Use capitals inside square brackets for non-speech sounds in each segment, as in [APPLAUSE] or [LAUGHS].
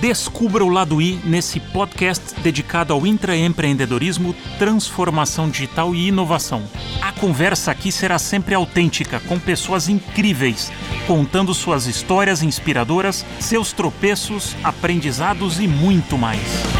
Descubra o lado I nesse podcast dedicado ao intraempreendedorismo, transformação digital e inovação. A conversa aqui será sempre autêntica, com pessoas incríveis, contando suas histórias inspiradoras, seus tropeços, aprendizados e muito mais.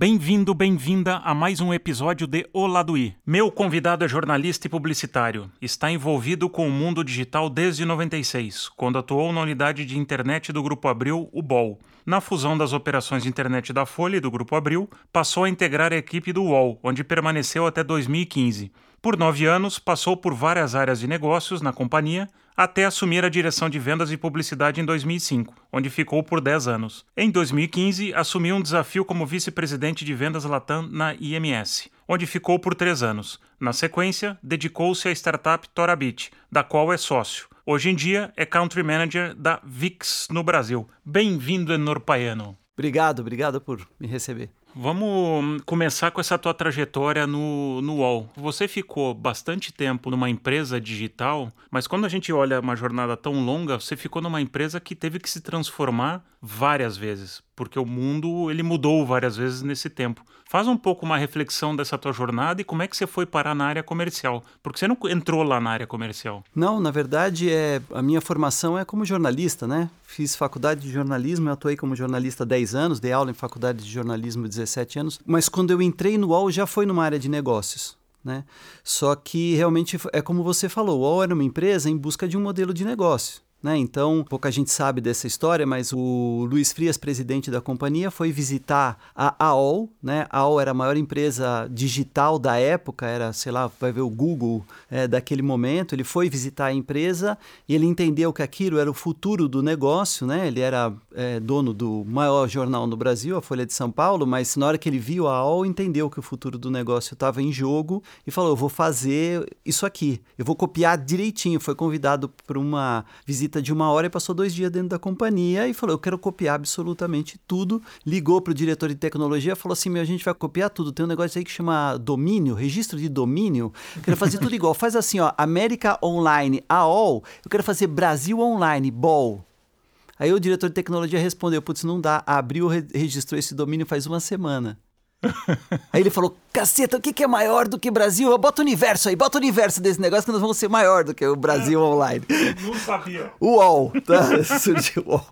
Bem-vindo, bem-vinda a mais um episódio de O Lado I. Meu convidado é jornalista e publicitário. Está envolvido com o mundo digital desde 96, quando atuou na unidade de internet do Grupo Abril, o BOL. Na fusão das operações de internet da Folha e do Grupo Abril, passou a integrar a equipe do UOL, onde permaneceu até 2015. Por nove anos, passou por várias áreas de negócios na companhia, até assumir a direção de vendas e publicidade em 2005, onde ficou por 10 anos. Em 2015, assumiu um desafio como vice-presidente de vendas Latam na IMS, onde ficou por três anos. Na sequência, dedicou-se à startup Torabit, da qual é sócio. Hoje em dia, é country manager da VIX no Brasil. Bem-vindo, Enor Paiano. Obrigado, obrigado por me receber. Vamos começar com essa tua trajetória no, no UOL. Você ficou bastante tempo numa empresa digital, mas quando a gente olha uma jornada tão longa, você ficou numa empresa que teve que se transformar várias vezes, porque o mundo ele mudou várias vezes nesse tempo. Faz um pouco uma reflexão dessa tua jornada e como é que você foi parar na área comercial, porque você não entrou lá na área comercial. Não, na verdade é a minha formação é como jornalista, né? Fiz faculdade de jornalismo, eu atuei como jornalista há 10 anos, dei aula em faculdade de jornalismo 17 anos, mas quando eu entrei no UOL já foi numa área de negócios. Né? Só que realmente é como você falou, o UOL era uma empresa em busca de um modelo de negócio. Né? Então, pouca gente sabe dessa história, mas o Luiz Frias, presidente da companhia, foi visitar a AOL. Né? A AOL era a maior empresa digital da época, era, sei lá, vai ver o Google é, daquele momento. Ele foi visitar a empresa e ele entendeu que aquilo era o futuro do negócio. Né? Ele era é, dono do maior jornal no Brasil, a Folha de São Paulo, mas na hora que ele viu a AOL, entendeu que o futuro do negócio estava em jogo e falou: Eu vou fazer isso aqui, eu vou copiar direitinho. Foi convidado para uma visita visita de uma hora e passou dois dias dentro da companhia e falou: Eu quero copiar absolutamente tudo. Ligou para o diretor de tecnologia falou assim: Meu, a gente vai copiar tudo. Tem um negócio aí que chama domínio, registro de domínio. Eu quero fazer tudo igual. Faz assim, ó: América Online, AOL. Eu quero fazer Brasil Online, BOL. Aí o diretor de tecnologia respondeu: Putz, não dá. Abriu, registrou esse domínio faz uma semana. Aí ele falou: Caceta, o que, que é maior do que Brasil? Bota o universo aí, bota o universo desse negócio que nós vamos ser maior do que o Brasil online. Não sabia. UOL, tá? [LAUGHS] Surgiu o UOL.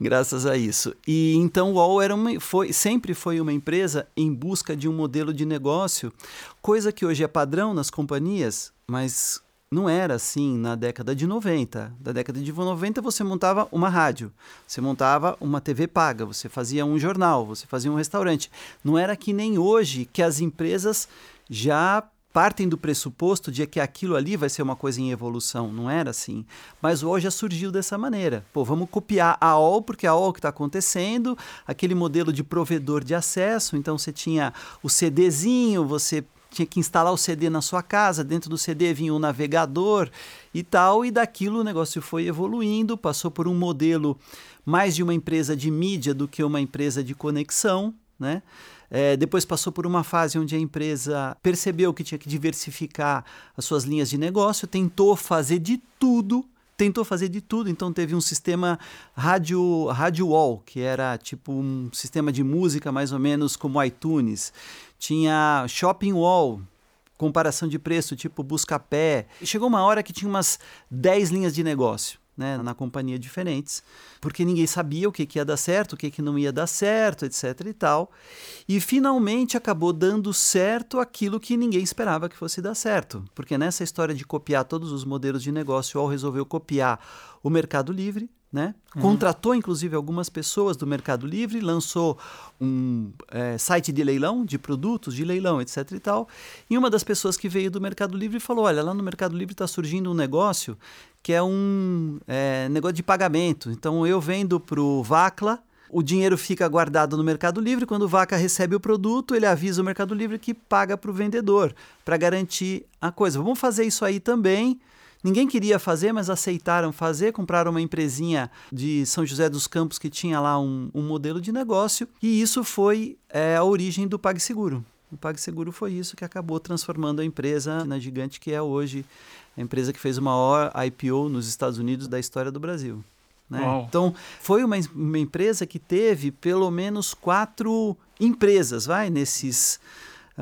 Graças a isso. E então o UOL era uma, foi, sempre foi uma empresa em busca de um modelo de negócio, coisa que hoje é padrão nas companhias, mas não era assim na década de 90. Da década de 90 você montava uma rádio, você montava uma TV paga, você fazia um jornal, você fazia um restaurante. Não era que nem hoje que as empresas já partem do pressuposto de que aquilo ali vai ser uma coisa em evolução. Não era assim. Mas hoje já surgiu dessa maneira. Pô, vamos copiar a OL, porque é a OL que está acontecendo, aquele modelo de provedor de acesso. Então você tinha o CDzinho, você tinha que instalar o CD na sua casa, dentro do CD vinha um navegador e tal, e daquilo o negócio foi evoluindo, passou por um modelo mais de uma empresa de mídia do que uma empresa de conexão, né? É, depois passou por uma fase onde a empresa percebeu que tinha que diversificar as suas linhas de negócio, tentou fazer de tudo tentou fazer de tudo. Então teve um sistema rádio, rádio wall, que era tipo um sistema de música mais ou menos como iTunes. Tinha shopping wall, comparação de preço, tipo busca-pé. Chegou uma hora que tinha umas 10 linhas de negócio né, na companhia diferentes, porque ninguém sabia o que, que ia dar certo, o que, que não ia dar certo, etc e tal. E finalmente acabou dando certo aquilo que ninguém esperava que fosse dar certo, porque nessa história de copiar todos os modelos de negócio, o UOL resolveu copiar o Mercado Livre, né? Uhum. Contratou inclusive algumas pessoas do Mercado Livre, lançou um é, site de leilão de produtos, de leilão, etc. e tal. E uma das pessoas que veio do Mercado Livre falou: Olha, lá no Mercado Livre está surgindo um negócio que é um é, negócio de pagamento. Então eu vendo para o Vacla. O dinheiro fica guardado no Mercado Livre. Quando o Vaca recebe o produto, ele avisa o Mercado Livre que paga para o vendedor, para garantir a coisa. Vamos fazer isso aí também. Ninguém queria fazer, mas aceitaram fazer. Compraram uma empresinha de São José dos Campos que tinha lá um, um modelo de negócio. E isso foi é, a origem do PagSeguro. O PagSeguro foi isso que acabou transformando a empresa na gigante que é hoje, a empresa que fez o maior IPO nos Estados Unidos da história do Brasil. Né? Então, foi uma, uma empresa que teve pelo menos quatro empresas, vai, nesses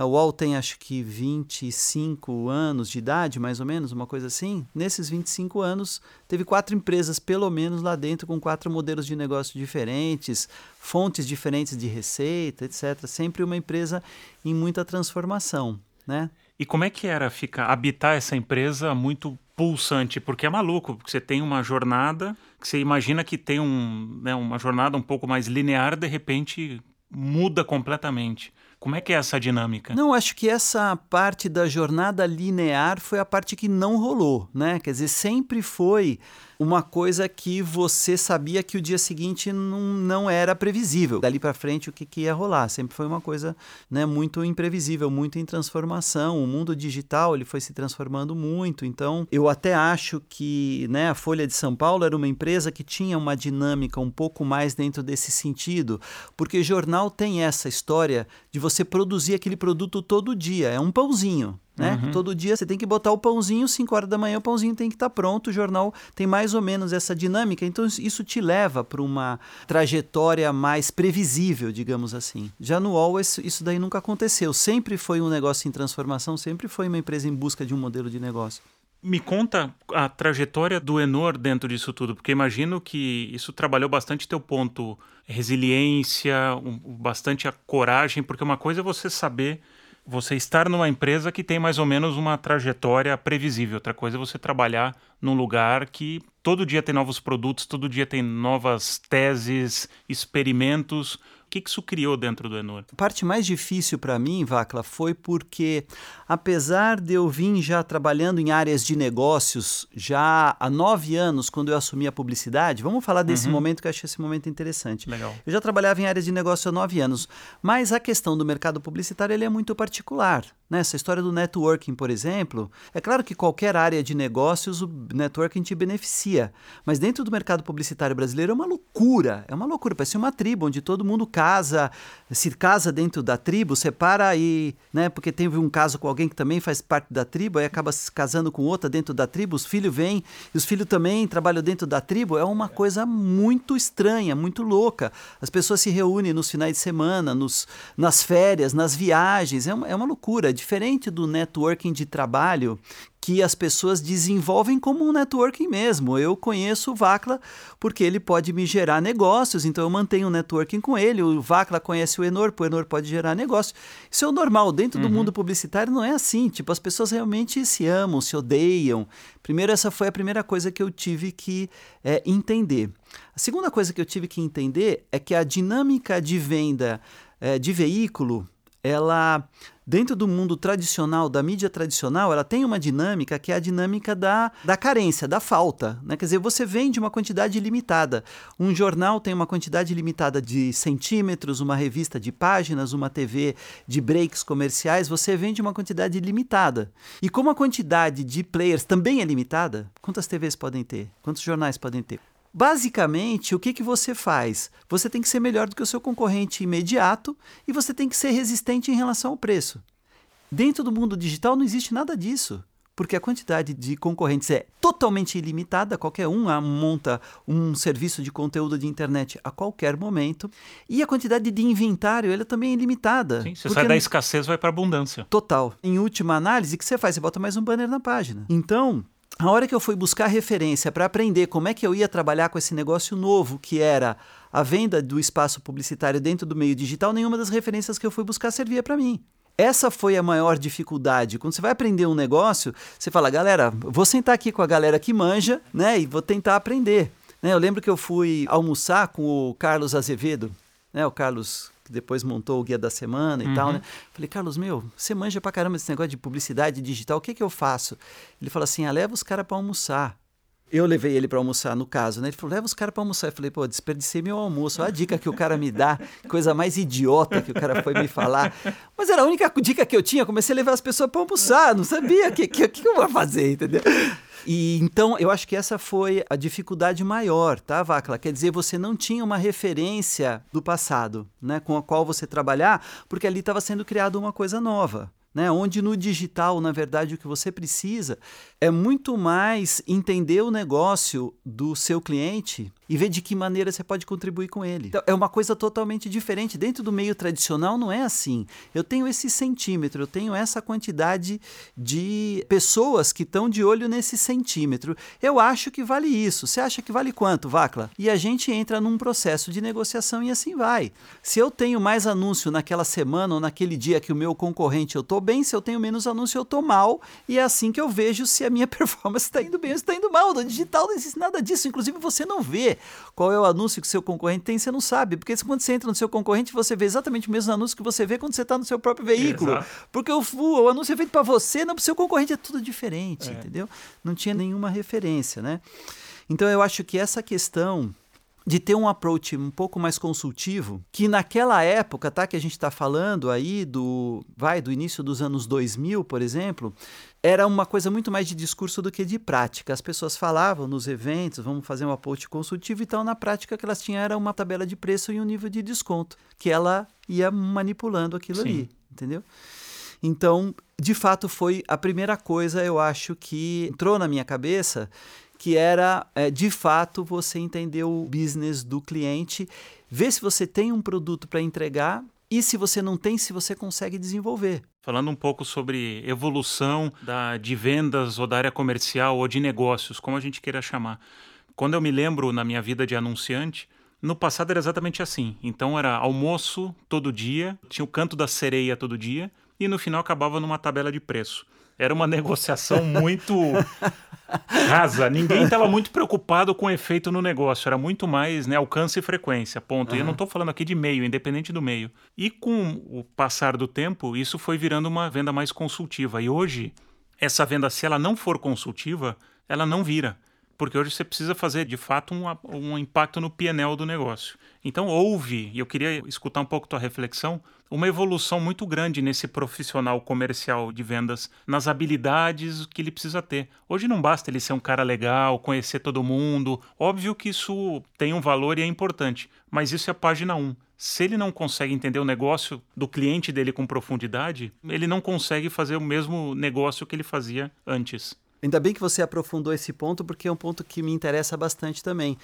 o UOL tem acho que 25 anos de idade, mais ou menos, uma coisa assim. Nesses 25 anos, teve quatro empresas, pelo menos, lá dentro, com quatro modelos de negócio diferentes, fontes diferentes de receita, etc. Sempre uma empresa em muita transformação, né? E como é que era ficar, habitar essa empresa muito pulsante? Porque é maluco, porque você tem uma jornada que você imagina que tem um, né, uma jornada um pouco mais linear, de repente muda completamente. Como é que é essa dinâmica? Não, acho que essa parte da jornada linear foi a parte que não rolou, né? Quer dizer, sempre foi uma coisa que você sabia que o dia seguinte não, não era previsível. Dali para frente, o que, que, ia rolar? Sempre foi uma coisa né, muito imprevisível, muito em transformação. O mundo digital ele foi se transformando muito. Então, eu até acho que né, a Folha de São Paulo era uma empresa que tinha uma dinâmica um pouco mais dentro desse sentido, porque jornal tem essa história de você produzir aquele produto todo dia. É um pãozinho. Né? Uhum. Todo dia você tem que botar o pãozinho, 5 horas da manhã o pãozinho tem que estar tá pronto, o jornal tem mais ou menos essa dinâmica, então isso te leva para uma trajetória mais previsível, digamos assim. Já no UOL isso, daí nunca aconteceu, sempre foi um negócio em transformação, sempre foi uma empresa em busca de um modelo de negócio. Me conta a trajetória do Enor dentro disso tudo, porque imagino que isso trabalhou bastante teu ponto resiliência, um, bastante a coragem, porque uma coisa é você saber você estar numa empresa que tem mais ou menos uma trajetória previsível. Outra coisa é você trabalhar num lugar que todo dia tem novos produtos, todo dia tem novas teses, experimentos que, que isso criou dentro do Enor? A parte mais difícil para mim, Vacla, foi porque, apesar de eu vir já trabalhando em áreas de negócios já há nove anos, quando eu assumi a publicidade, vamos falar desse uhum. momento que eu achei esse momento interessante. Legal. Eu já trabalhava em áreas de negócio há nove anos, mas a questão do mercado publicitário ele é muito particular. Né? Essa história do networking, por exemplo, é claro que qualquer área de negócios o networking te beneficia, mas dentro do mercado publicitário brasileiro é uma loucura, é uma loucura, parece uma tribo onde todo mundo casa, se casa dentro da tribo, separa e, né, porque teve um caso com alguém que também faz parte da tribo, aí acaba se casando com outra dentro da tribo, os filhos vêm, e os filhos também trabalham dentro da tribo, é uma coisa muito estranha, muito louca. As pessoas se reúnem nos finais de semana, nos, nas férias, nas viagens, é uma, é uma loucura, é diferente do networking de trabalho que as pessoas desenvolvem como um networking mesmo. Eu conheço o Vacla porque ele pode me gerar negócios, então eu mantenho um networking com ele. O Vacla conhece o Enor, o Enor pode gerar negócio. Isso é o normal. Dentro uhum. do mundo publicitário não é assim. Tipo, as pessoas realmente se amam, se odeiam. Primeiro, essa foi a primeira coisa que eu tive que é, entender. A segunda coisa que eu tive que entender é que a dinâmica de venda é, de veículo ela dentro do mundo tradicional, da mídia tradicional, ela tem uma dinâmica que é a dinâmica da, da carência, da falta. Né? Quer dizer, você vende uma quantidade limitada. Um jornal tem uma quantidade limitada de centímetros, uma revista de páginas, uma TV de breaks comerciais, você vende uma quantidade limitada. E como a quantidade de players também é limitada, quantas TVs podem ter? Quantos jornais podem ter? Basicamente, o que, que você faz? Você tem que ser melhor do que o seu concorrente imediato e você tem que ser resistente em relação ao preço. Dentro do mundo digital não existe nada disso, porque a quantidade de concorrentes é totalmente ilimitada, qualquer um monta um serviço de conteúdo de internet a qualquer momento, e a quantidade de inventário ela também é ilimitada. Sim, você sai da escassez vai para abundância. Total. Em última análise, o que você faz? Você bota mais um banner na página. Então, a hora que eu fui buscar referência para aprender como é que eu ia trabalhar com esse negócio novo, que era a venda do espaço publicitário dentro do meio digital, nenhuma das referências que eu fui buscar servia para mim. Essa foi a maior dificuldade. Quando você vai aprender um negócio, você fala, galera, vou sentar aqui com a galera que manja, né, e vou tentar aprender. Né, eu lembro que eu fui almoçar com o Carlos Azevedo, né, o Carlos que depois montou o Guia da Semana e uhum. tal, né? Falei, Carlos, meu, você manja pra caramba esse negócio de publicidade digital, o que que eu faço? Ele falou assim, ah, leva os caras para almoçar. Eu levei ele para almoçar, no caso, né? Ele falou, leva os caras para almoçar. Eu falei, pô, desperdicei meu almoço. Olha a dica que o cara me dá, coisa mais idiota que o cara foi me falar. Mas era a única dica que eu tinha. Comecei a levar as pessoas para almoçar, não sabia o que, que, que eu vou fazer, entendeu? E então eu acho que essa foi a dificuldade maior, tá, Vacla? Quer dizer, você não tinha uma referência do passado, né, com a qual você trabalhar, porque ali estava sendo criada uma coisa nova. Né, onde no digital, na verdade, o que você precisa é muito mais entender o negócio do seu cliente e ver de que maneira você pode contribuir com ele. Então, é uma coisa totalmente diferente. Dentro do meio tradicional não é assim. Eu tenho esse centímetro, eu tenho essa quantidade de pessoas que estão de olho nesse centímetro. Eu acho que vale isso. Você acha que vale quanto, Vacla? E a gente entra num processo de negociação e assim vai. Se eu tenho mais anúncio naquela semana ou naquele dia que o meu concorrente eu estou bem, se eu tenho menos anúncio eu estou mal. E é assim que eu vejo se a minha [LAUGHS] performance está indo bem ou está indo mal. No digital não existe nada disso. Inclusive você não vê qual é o anúncio que seu concorrente tem, você não sabe. Porque quando você entra no seu concorrente, você vê exatamente o mesmo anúncio que você vê quando você está no seu próprio veículo. Exato. Porque o, o, anúncio é feito para você, não para o seu concorrente, é tudo diferente, é. entendeu? Não tinha nenhuma referência, né? Então eu acho que essa questão de ter um approach um pouco mais consultivo, que naquela época, tá, que a gente está falando aí do, vai, do início dos anos 2000, por exemplo, era uma coisa muito mais de discurso do que de prática. As pessoas falavam nos eventos, vamos fazer um approach consultivo e tal, na prática que elas tinham era uma tabela de preço e um nível de desconto, que ela ia manipulando aquilo Sim. ali, entendeu? Então, de fato, foi a primeira coisa, eu acho, que entrou na minha cabeça que era é, de fato você entender o business do cliente, ver se você tem um produto para entregar e se você não tem, se você consegue desenvolver. Falando um pouco sobre evolução da, de vendas ou da área comercial ou de negócios, como a gente queira chamar. Quando eu me lembro na minha vida de anunciante, no passado era exatamente assim. Então era almoço todo dia, tinha o canto da sereia todo dia e no final acabava numa tabela de preço. Era uma negociação muito rasa. Ninguém estava muito preocupado com o efeito no negócio. Era muito mais né, alcance e frequência, ponto. Uhum. E eu não estou falando aqui de meio, independente do meio. E com o passar do tempo, isso foi virando uma venda mais consultiva. E hoje, essa venda, se ela não for consultiva, ela não vira. Porque hoje você precisa fazer, de fato, um, um impacto no PNL do negócio. Então, houve, e eu queria escutar um pouco tua reflexão, uma evolução muito grande nesse profissional comercial de vendas, nas habilidades que ele precisa ter. Hoje não basta ele ser um cara legal, conhecer todo mundo. Óbvio que isso tem um valor e é importante, mas isso é a página 1. Se ele não consegue entender o negócio do cliente dele com profundidade, ele não consegue fazer o mesmo negócio que ele fazia antes. Ainda bem que você aprofundou esse ponto, porque é um ponto que me interessa bastante também.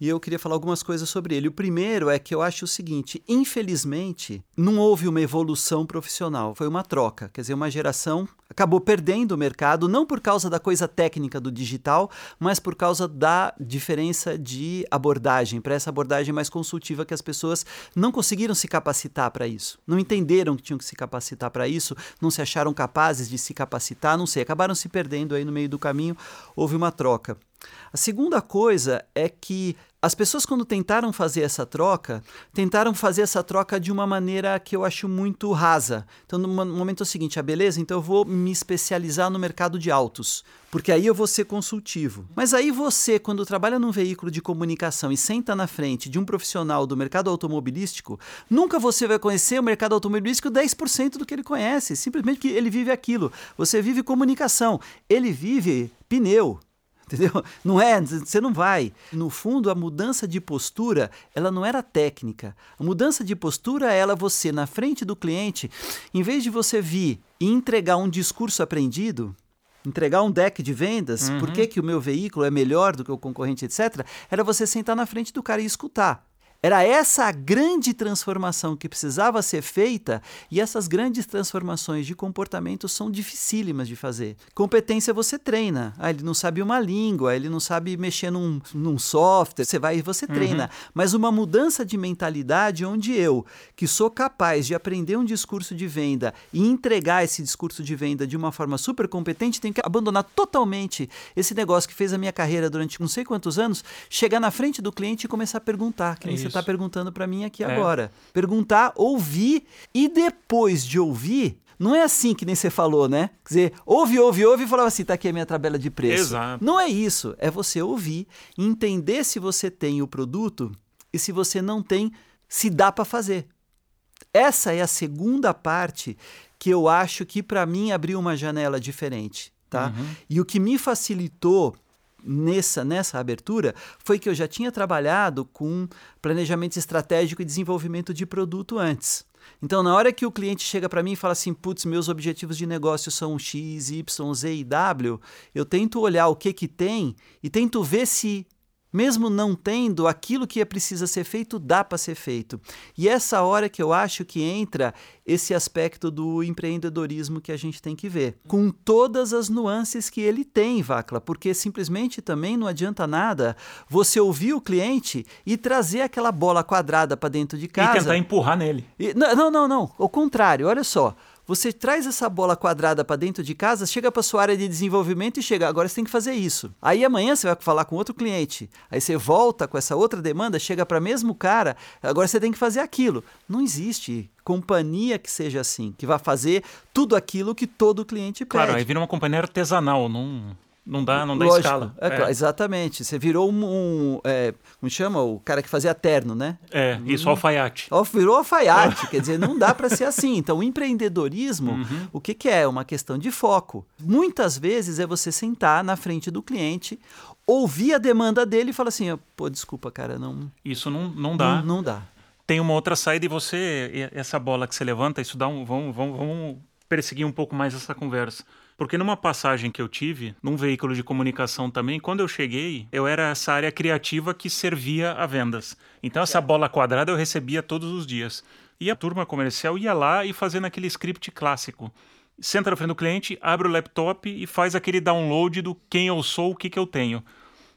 E eu queria falar algumas coisas sobre ele. O primeiro é que eu acho o seguinte: infelizmente, não houve uma evolução profissional, foi uma troca. Quer dizer, uma geração acabou perdendo o mercado, não por causa da coisa técnica do digital, mas por causa da diferença de abordagem, para essa abordagem mais consultiva que as pessoas não conseguiram se capacitar para isso. Não entenderam que tinham que se capacitar para isso, não se acharam capazes de se capacitar, não sei, acabaram se perdendo aí no meio do caminho, houve uma troca. A segunda coisa é que as pessoas, quando tentaram fazer essa troca, tentaram fazer essa troca de uma maneira que eu acho muito rasa. Então, no momento é o seguinte: ah, beleza, então eu vou me especializar no mercado de autos, porque aí eu vou ser consultivo. Mas aí você, quando trabalha num veículo de comunicação e senta na frente de um profissional do mercado automobilístico, nunca você vai conhecer o mercado automobilístico 10% do que ele conhece, simplesmente porque ele vive aquilo. Você vive comunicação, ele vive pneu entendeu? [LAUGHS] Não é, você não vai. No fundo, a mudança de postura, ela não era técnica. A mudança de postura é ela você na frente do cliente, em vez de você vir e entregar um discurso aprendido, entregar um deck de vendas, uhum. por que, que o meu veículo é melhor do que o concorrente, etc., era você sentar na frente do cara e escutar. Era essa a grande transformação que precisava ser feita, e essas grandes transformações de comportamento são dificílimas de fazer. Competência você treina. Ah, ele não sabe uma língua, ele não sabe mexer num, num software, você vai e você uhum. treina. Mas uma mudança de mentalidade onde eu, que sou capaz de aprender um discurso de venda e entregar esse discurso de venda de uma forma super competente, tenho que abandonar totalmente esse negócio que fez a minha carreira durante não sei quantos anos, chegar na frente do cliente e começar a perguntar. Que nem está perguntando para mim aqui é. agora. Perguntar, ouvir e depois de ouvir, Não é assim que nem você falou, né? Quer dizer, ouve, ouve, ouve e falava assim: tá aqui a minha tabela de preço. Exato. Não é isso. É você ouvir, entender se você tem o produto e se você não tem, se dá para fazer. Essa é a segunda parte que eu acho que para mim abriu uma janela diferente, tá? Uhum. E o que me facilitou nessa, nessa abertura foi que eu já tinha trabalhado com planejamento estratégico e desenvolvimento de produto antes. Então, na hora que o cliente chega para mim e fala assim, putz, meus objetivos de negócio são X, Y, Z e W, eu tento olhar o que que tem e tento ver se mesmo não tendo aquilo que é precisa ser feito, dá para ser feito. E essa hora que eu acho que entra esse aspecto do empreendedorismo que a gente tem que ver, com todas as nuances que ele tem, Vacla, porque simplesmente também não adianta nada você ouvir o cliente e trazer aquela bola quadrada para dentro de casa. E tentar empurrar nele. E, não, não, não, não. O contrário, olha só. Você traz essa bola quadrada para dentro de casa, chega para sua área de desenvolvimento e chega, agora você tem que fazer isso. Aí amanhã você vai falar com outro cliente. Aí você volta com essa outra demanda, chega para mesmo cara, agora você tem que fazer aquilo. Não existe companhia que seja assim, que vá fazer tudo aquilo que todo cliente pede. Claro, aí vira uma companhia artesanal, não não dá, não dá Lógico, escala. É, claro, exatamente. Você virou um, um é, como chama? O cara que fazia terno, né? É, isso, alfaiate. Ó, Virou alfaiate, quer dizer, não dá para ser assim. Então, o empreendedorismo, Uhum. o que, que é? Uma questão de foco. Muitas vezes é você sentar na frente do cliente, ouvir a demanda dele e falar assim, pô, desculpa, cara, não, Isso não, não dá. não, não dá. Tem uma outra saída e você, essa bola que você levanta, isso dá um. Vamos, vamos, vamos perseguir um pouco mais essa conversa. Porque numa passagem que eu tive, num veículo de comunicação também, quando eu cheguei, eu era essa área criativa que servia a vendas. Então essa bola quadrada eu recebia todos os dias. E a turma comercial ia lá e fazendo aquele script clássico. Senta na frente do cliente, abre o laptop e faz aquele download do quem eu sou, o que, que eu tenho.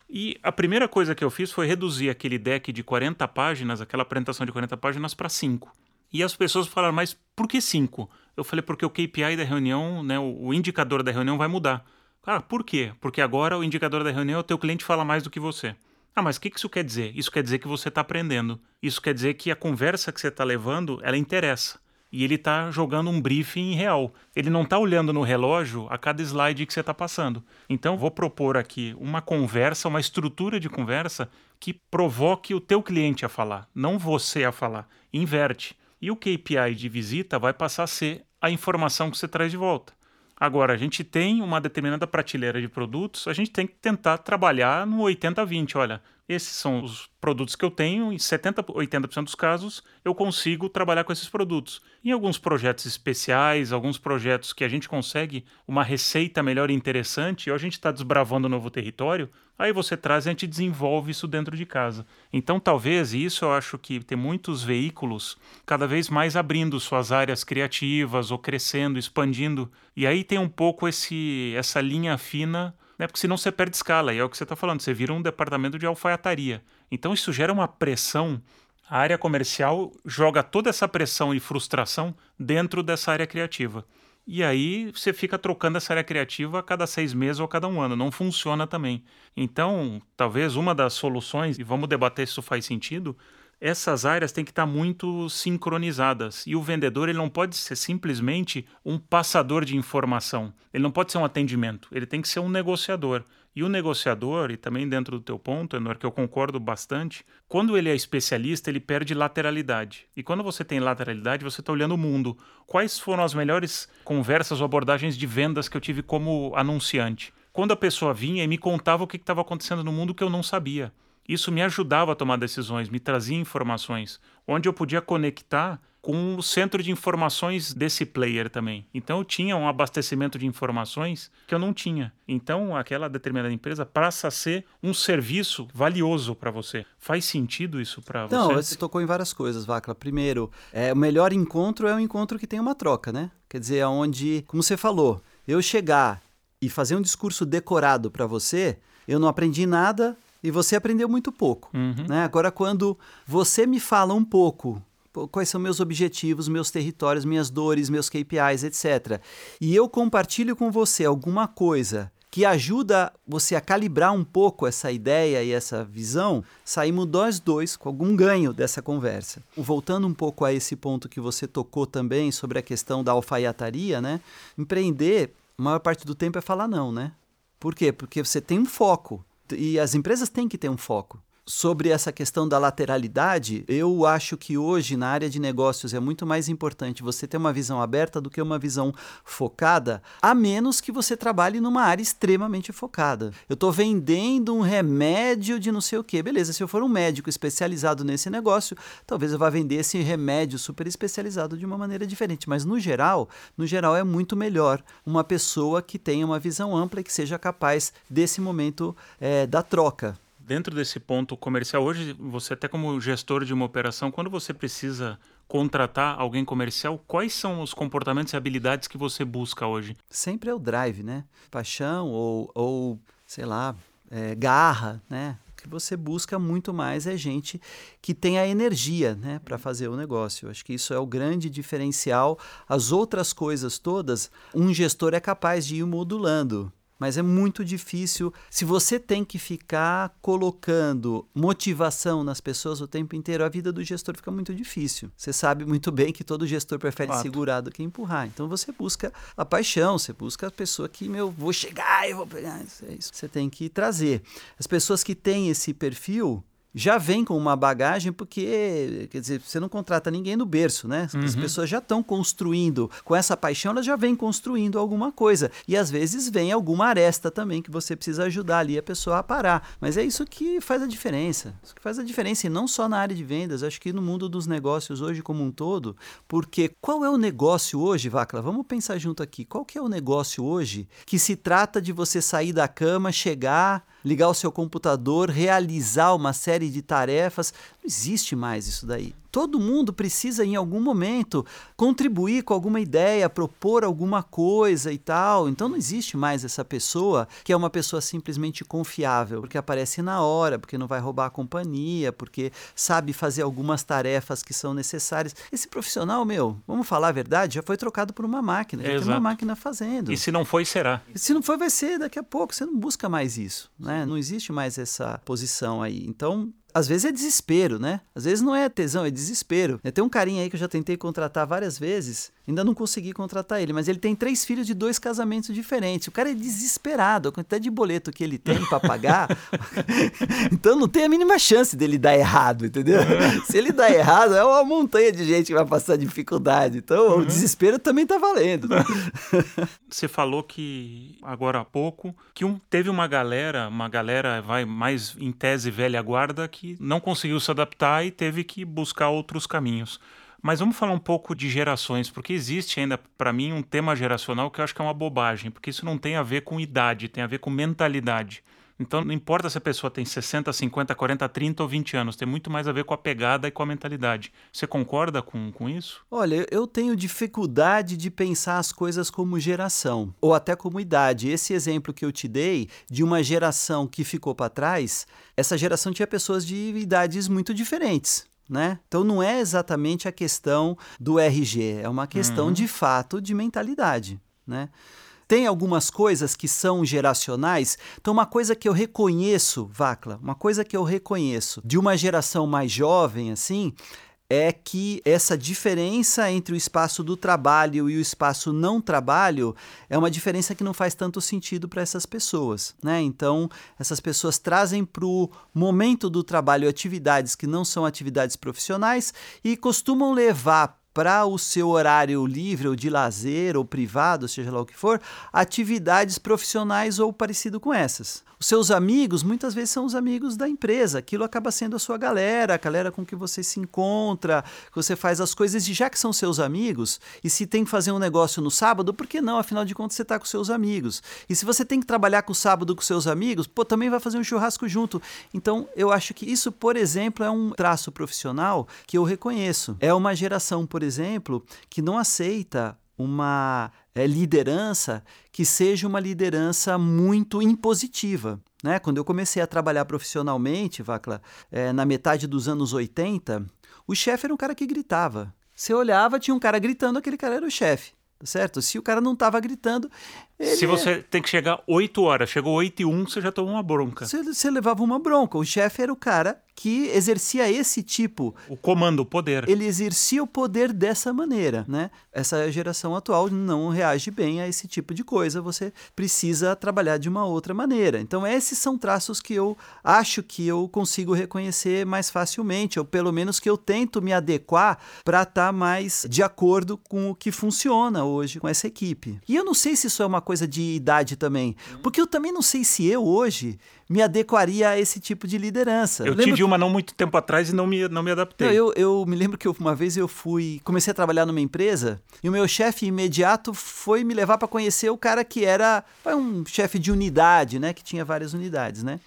E a primeira coisa que eu fiz foi reduzir aquele deck de 40 páginas, aquela apresentação de 40 páginas, para 5. E as pessoas falaram, mas por que 5? Eu falei, porque o KPI da reunião, né, o, indicador da reunião vai mudar. Ah, por quê? Porque agora o indicador da reunião é o teu cliente fala mais do que você. Ah, mas o que que isso quer dizer? Isso quer dizer que você está aprendendo. Isso quer dizer que a conversa que você está levando, ela interessa. E ele está jogando um briefing real. Ele não está olhando no relógio a cada slide que você está passando. Então, vou propor aqui uma conversa, uma estrutura de conversa que provoque o teu cliente a falar, não você a falar. Inverte. E o KPI de visita vai passar a ser a informação que você traz de volta. Agora, a gente tem uma determinada prateleira de produtos, a gente tem que tentar trabalhar no 80-20. Olha, esses são os produtos que eu tenho, em 70%, 80% dos casos eu consigo trabalhar com esses produtos. Em alguns projetos especiais, alguns projetos que a gente consegue uma receita melhor e interessante, ou a gente está desbravando um novo território, aí você traz e a gente desenvolve isso dentro de casa. Então, talvez, e isso eu acho que tem muitos veículos cada vez mais abrindo suas áreas criativas ou crescendo, expandindo. E aí tem um pouco esse, essa linha fina né? Porque senão você perde escala, e é o que você está falando, você vira um departamento de alfaiataria. Então isso gera uma pressão. A área comercial joga toda essa pressão e frustração dentro dessa área criativa. E aí você fica trocando essa área criativa a cada seis meses ou a cada um ano. Não funciona também. Então, talvez uma das soluções, e vamos debater se isso faz sentido, essas áreas têm que estar muito sincronizadas. E o vendedor ele não pode ser simplesmente um passador de informação. Ele não pode ser um atendimento. Ele tem que ser um negociador. E o negociador, e também dentro do teu ponto, Enor, que eu concordo bastante, quando ele é especialista, ele perde lateralidade. E quando você tem lateralidade, você está olhando o mundo. Quais foram as melhores conversas ou abordagens de vendas que eu tive como anunciante? Quando a pessoa vinha e me contava o que estava acontecendo no mundo que eu não sabia. Isso me ajudava a tomar decisões, me trazia informações, onde eu podia conectar com o centro de informações desse player também. Então eu tinha um abastecimento de informações que eu não tinha. Então aquela determinada empresa passa a ser um serviço valioso para você. Faz sentido isso para você? Não, você tocou em várias coisas, Vacla. Primeiro, é, o melhor encontro é um encontro que tem uma troca, né? Quer dizer, onde, como você falou, eu chegar e fazer um discurso decorado para você, eu não aprendi nada, e você aprendeu muito pouco. Uhum. Né? Agora, quando você me fala um pouco quais são meus objetivos, meus territórios, minhas dores, meus KPIs, etc., e eu compartilho com você alguma coisa que ajuda você a calibrar um pouco essa ideia e essa visão, saímos nós dois com algum ganho dessa conversa. Voltando um pouco a esse ponto que você tocou também sobre a questão da alfaiataria, né? Empreender, a maior parte do tempo é falar não, né? Por quê? Porque você tem um foco. E as empresas têm que ter um foco. Sobre essa questão da lateralidade, eu acho que hoje na área de negócios é muito mais importante você ter uma visão aberta do que uma visão focada, a menos que você trabalhe numa área extremamente focada. Eu estou vendendo um remédio de não sei o que, beleza? Se eu for um médico especializado nesse negócio, talvez eu vá vender esse remédio super especializado de uma maneira diferente. Mas no geral, no geral é muito melhor uma pessoa que tenha uma visão ampla e que seja capaz desse momento é, da troca dentro desse ponto comercial, hoje você até como gestor de uma operação, quando você precisa contratar alguém comercial, quais são os comportamentos e habilidades que você busca hoje? Sempre é o drive, né? Paixão ou, ou sei lá, é, garra, né? O que você busca muito mais é gente que tem a energia, né, para fazer o negócio. Eu acho que isso é o grande diferencial. As outras coisas todas, um gestor é capaz de ir modulando mas é muito difícil. Se você tem que ficar colocando motivação nas pessoas o tempo inteiro, a vida do gestor fica muito difícil. Você sabe muito bem que todo gestor prefere Fato. segurar do que empurrar. Então você busca a paixão, você busca a pessoa que, meu, vou chegar e vou pegar. É isso que você tem que trazer. As pessoas que têm esse perfil, já vem com uma bagagem, porque, quer dizer, você não contrata ninguém no berço, né? Uhum. As pessoas já estão construindo, com essa paixão, elas já vêm construindo alguma coisa. E às vezes vem alguma aresta também que você precisa ajudar ali a pessoa a parar. Mas é isso que faz a diferença. Isso que faz a diferença, e não só na área de vendas, acho que no mundo dos negócios hoje como um todo, porque qual é o negócio hoje, Vacla? Vamos pensar junto aqui. Qual que é o negócio hoje que se trata de você sair da cama, chegar ligar o seu computador, realizar uma série de tarefas. Não existe mais isso daí. Todo mundo precisa, em algum momento, contribuir com alguma ideia, propor alguma coisa e tal. Então não existe mais essa pessoa que é uma pessoa simplesmente confiável, porque aparece na hora, porque não vai roubar a companhia, porque sabe fazer algumas tarefas que são necessárias. Esse profissional, meu, vamos falar a verdade, já foi trocado por uma máquina, já Exato. tem uma máquina fazendo. E se não foi, será. E se não foi, vai ser daqui a pouco. Você não busca mais isso, né? Não existe mais essa posição aí. Então, às vezes é desespero, né? Às vezes não é tesão, é desespero. Tem um carinha aí que eu já tentei contratar várias vezes Ainda não consegui contratar ele, mas ele tem três filhos de dois casamentos diferentes. O cara é desesperado, a quantidade de boleto que ele tem para pagar. [LAUGHS] então não tem a mínima chance dele dar errado, entendeu? [LAUGHS] Se ele dar errado, é uma montanha de gente que vai passar dificuldade. Então uhum. o desespero também tá valendo. [LAUGHS] Você falou que agora há pouco que um, teve uma galera, uma galera vai mais em tese velha guarda que não conseguiu se adaptar e teve que buscar outros caminhos. Mas vamos falar um pouco de gerações, porque existe ainda, para mim, um tema geracional que eu acho que é uma bobagem, porque isso não tem a ver com idade, tem a ver com mentalidade. Então, não importa se a pessoa tem 60, 50, 40, 30 ou 20 anos, tem muito mais a ver com a pegada e com a mentalidade. Você concorda com, com isso? Olha, eu tenho dificuldade de pensar as coisas como geração, ou até como idade. Esse exemplo que eu te dei de uma geração que ficou para trás, essa geração tinha pessoas de idades muito diferentes. Né? Então não é exatamente a questão do RG, é uma questão uhum. de fato de mentalidade. Né? Tem algumas coisas que são geracionais. Então, uma coisa que eu reconheço, Vacla, uma coisa que eu reconheço de uma geração mais jovem, assim, é que essa diferença entre o espaço do trabalho e o espaço não trabalho é uma diferença que não faz tanto sentido para essas pessoas. Né? Então, essas pessoas trazem para o momento do trabalho atividades que não são atividades profissionais e costumam levar para o seu horário livre ou de lazer ou privado, seja lá o que for, atividades profissionais ou parecido com essas. Os seus amigos muitas vezes são os amigos da empresa, aquilo acaba sendo a sua galera, a galera com que você se encontra, que você faz as coisas, e já que são seus amigos, e se tem que fazer um negócio no sábado, por que não? Afinal de contas, você está com seus amigos. E se você tem que trabalhar com o sábado com seus amigos, pô, também vai fazer um churrasco junto. Então, eu acho que isso, por exemplo, é um traço profissional que eu reconheço. É uma geração, por exemplo, que não aceita uma é, liderança que seja uma liderança muito impositiva. Né? Quando eu comecei a trabalhar profissionalmente, Vacla, é, na metade dos anos 80, o chefe era um cara que gritava. Você olhava, tinha um cara gritando, aquele cara era o chefe. Tá certo? Se o cara não estava gritando, Se você tem que chegar 8 horas, chegou 8 e 1, você já tomou uma bronca. Você, você levava uma bronca. O chefe era o cara que exercia esse tipo. O comando, o poder. Ele exercia o poder dessa maneira, né? Essa geração atual não reage bem a esse tipo de coisa. Você precisa trabalhar de uma outra maneira. Então, esses são traços que eu acho que eu consigo reconhecer mais facilmente, ou pelo menos que eu tento me adequar para estar tá mais de acordo com o que funciona hoje com essa equipe. E eu não sei se isso é uma coisa de idade também, porque eu também não sei se eu hoje me adequaria a esse tipo de liderança. Eu tive uma não muito tempo atrás e não me, não me adaptei. Não, eu, eu me lembro que uma vez eu fui, comecei a trabalhar numa empresa e o meu chefe imediato foi me levar para conhecer o cara que era um chefe de unidade, né, que tinha várias unidades, né?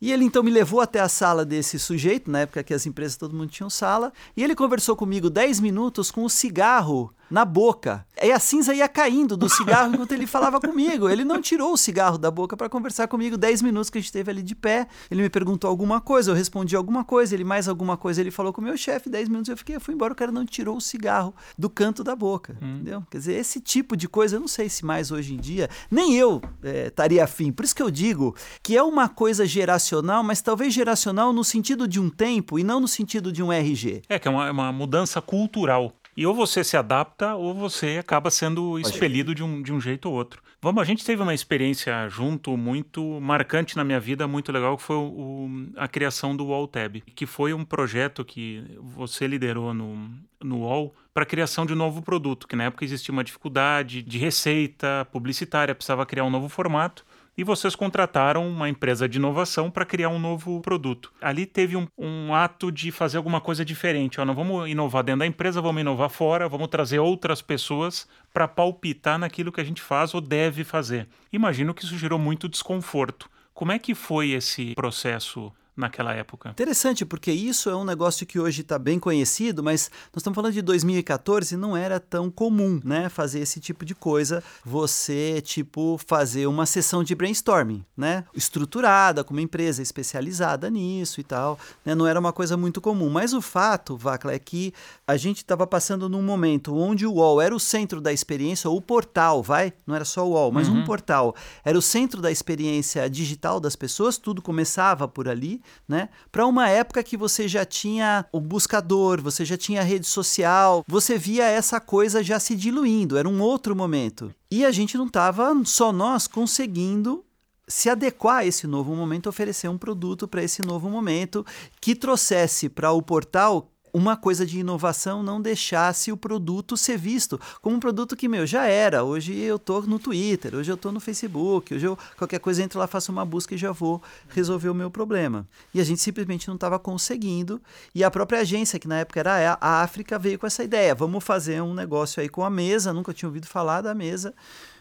E ele então me levou até a sala desse sujeito, na época que as empresas todo mundo tinha sala, e ele conversou comigo 10 minutos com o cigarro na boca. E a cinza ia caindo do cigarro enquanto ele falava comigo. Ele não tirou o cigarro da boca para conversar comigo 10 minutos que a gente esteve ali de pé. Ele me perguntou alguma coisa, eu respondi alguma coisa, ele mais alguma coisa, ele falou com o meu chefe 10 minutos, eu fiquei, eu fui embora, o cara não tirou o cigarro do canto da boca, hum. entendeu? Quer dizer, esse tipo de coisa, eu não sei se mais hoje em dia, nem eu é, estaria é, afim. Por isso que eu digo que é uma coisa geracional, mas talvez geracional no sentido de um tempo e não no sentido de um RG. É, que é uma, é uma mudança cultural. E ou você se adapta ou você acaba sendo expelido de um, de um jeito ou outro. Vamos, a gente teve uma experiência junto muito marcante na minha vida, muito legal, que foi o, a criação do WallTab, que foi um projeto que você liderou no, no Wall para a criação de um novo produto, que na época existia uma dificuldade de receita publicitária, precisava criar um novo formato e vocês contrataram uma empresa de inovação para criar um novo produto. Ali teve um, um, ato de fazer alguma coisa diferente. Ó, não vamos inovar dentro da empresa, vamos inovar fora, vamos trazer outras pessoas para palpitar naquilo que a gente faz ou deve fazer. Imagino que isso gerou muito desconforto. Como é que foi esse processo naquela época. Interessante, porque isso é um negócio que hoje está bem conhecido, mas nós estamos falando de 2014 não era tão comum, né, fazer esse tipo de coisa, você, tipo, fazer uma sessão de brainstorming, né, estruturada, com uma empresa especializada nisso e tal, né, não era uma coisa muito comum, mas o fato, Vacla, é que a gente estava passando num momento onde o UOL era o centro da experiência, ou o portal, vai, não era só o UOL, mas uhum. um portal, era o centro da experiência digital das pessoas, tudo começava por ali, né? Para uma época que você já tinha o buscador, você já tinha a rede social, você via essa coisa já se diluindo, era um outro momento. E a gente não estava só nós conseguindo se adequar a esse novo momento, oferecer um produto para esse novo momento que trouxesse para o portal uma coisa de inovação não deixasse o produto ser visto como um produto que, meu, já era. Hoje eu tô no Twitter, hoje eu tô no Facebook, hoje eu, qualquer coisa entro lá, faço uma busca e já vou resolver o meu problema. E a gente simplesmente não estava conseguindo. E a própria agência, que na época era a África, veio com essa ideia: vamos fazer um negócio aí com a mesa. Nunca tinha ouvido falar da mesa.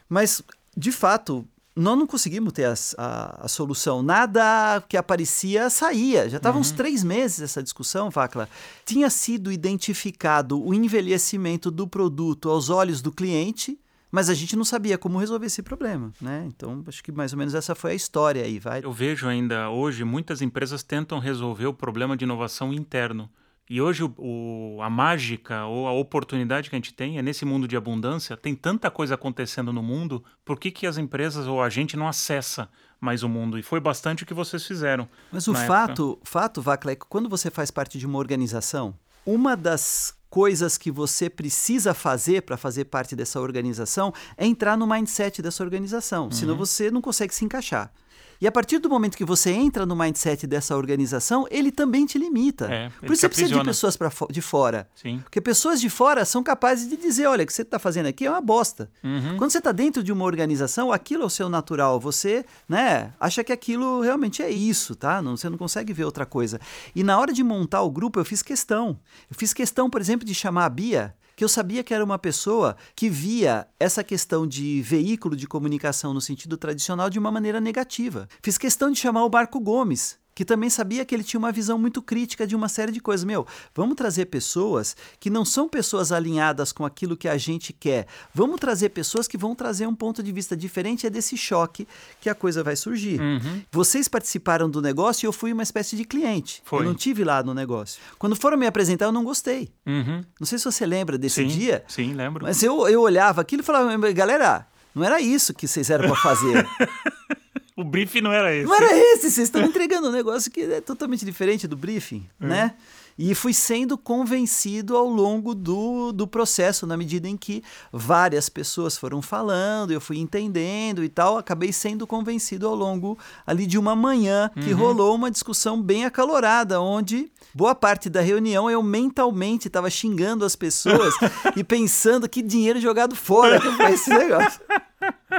Mas, de fato, nós não conseguimos ter a, a, a, solução. Nada que aparecia saía. Já estavam uhum. uns três meses essa discussão, Vacla. Tinha sido identificado o envelhecimento do produto aos olhos do cliente, mas a gente não sabia como resolver esse problema, né? Então, acho que mais ou menos essa foi a história aí, vai. Eu vejo ainda hoje muitas empresas tentam resolver o problema de inovação interno. E hoje o, o, a mágica ou a oportunidade que a gente tem é nesse mundo de abundância, tem tanta coisa acontecendo no mundo, por que, que as empresas ou a gente não acessa mais o mundo? E foi bastante o que vocês fizeram. Mas o fato, fato, Vacla, é que quando você faz parte de uma organização, uma das coisas que você precisa fazer para fazer parte dessa organização é entrar no mindset dessa organização, uhum. senão você não consegue se encaixar. E a partir do momento que você entra no mindset dessa organização, ele também te limita. É, Por isso você precisa de pessoas pra, de fora. Sim. Porque pessoas de fora são capazes de dizer: olha, o que você está fazendo aqui é uma bosta. Uhum. Quando você está dentro de uma organização, aquilo é o seu natural. Você né, acha que aquilo realmente é isso, tá? Não, você não consegue ver outra coisa. E na hora de montar o grupo, eu fiz questão. Eu fiz questão, por exemplo, de chamar a Bia que eu sabia que era uma pessoa que via essa questão de veículo de comunicação no sentido tradicional de uma maneira negativa. Fiz questão de chamar o Marco Gomes, que também sabia que ele tinha uma visão muito crítica de uma série de coisas. Meu, vamos trazer pessoas que não são pessoas alinhadas com aquilo que a gente quer. Vamos trazer pessoas que vão trazer um ponto de vista diferente. É desse choque que a coisa vai surgir. Uhum. Vocês participaram do negócio e eu fui uma espécie de cliente. Foi. Eu não tive lá no negócio. Quando foram me apresentar, eu não gostei. Uhum. Não sei se você lembra desse sim, dia. Sim, lembro. Mas eu, eu olhava aquilo e falava, galera, Não era isso que vocês eram para fazer. [LAUGHS] o briefing não era esse. Não era esse, vocês estão entregando um negócio que é totalmente diferente do briefing, é. né? E fui sendo convencido ao longo do, do processo, na medida em que várias pessoas foram falando, eu fui entendendo e tal, acabei sendo convencido ao longo ali de uma manhã que uhum. rolou uma discussão bem acalorada, onde boa parte da reunião eu mentalmente estava xingando as pessoas [LAUGHS] e pensando que dinheiro jogado fora que foi esse negócio.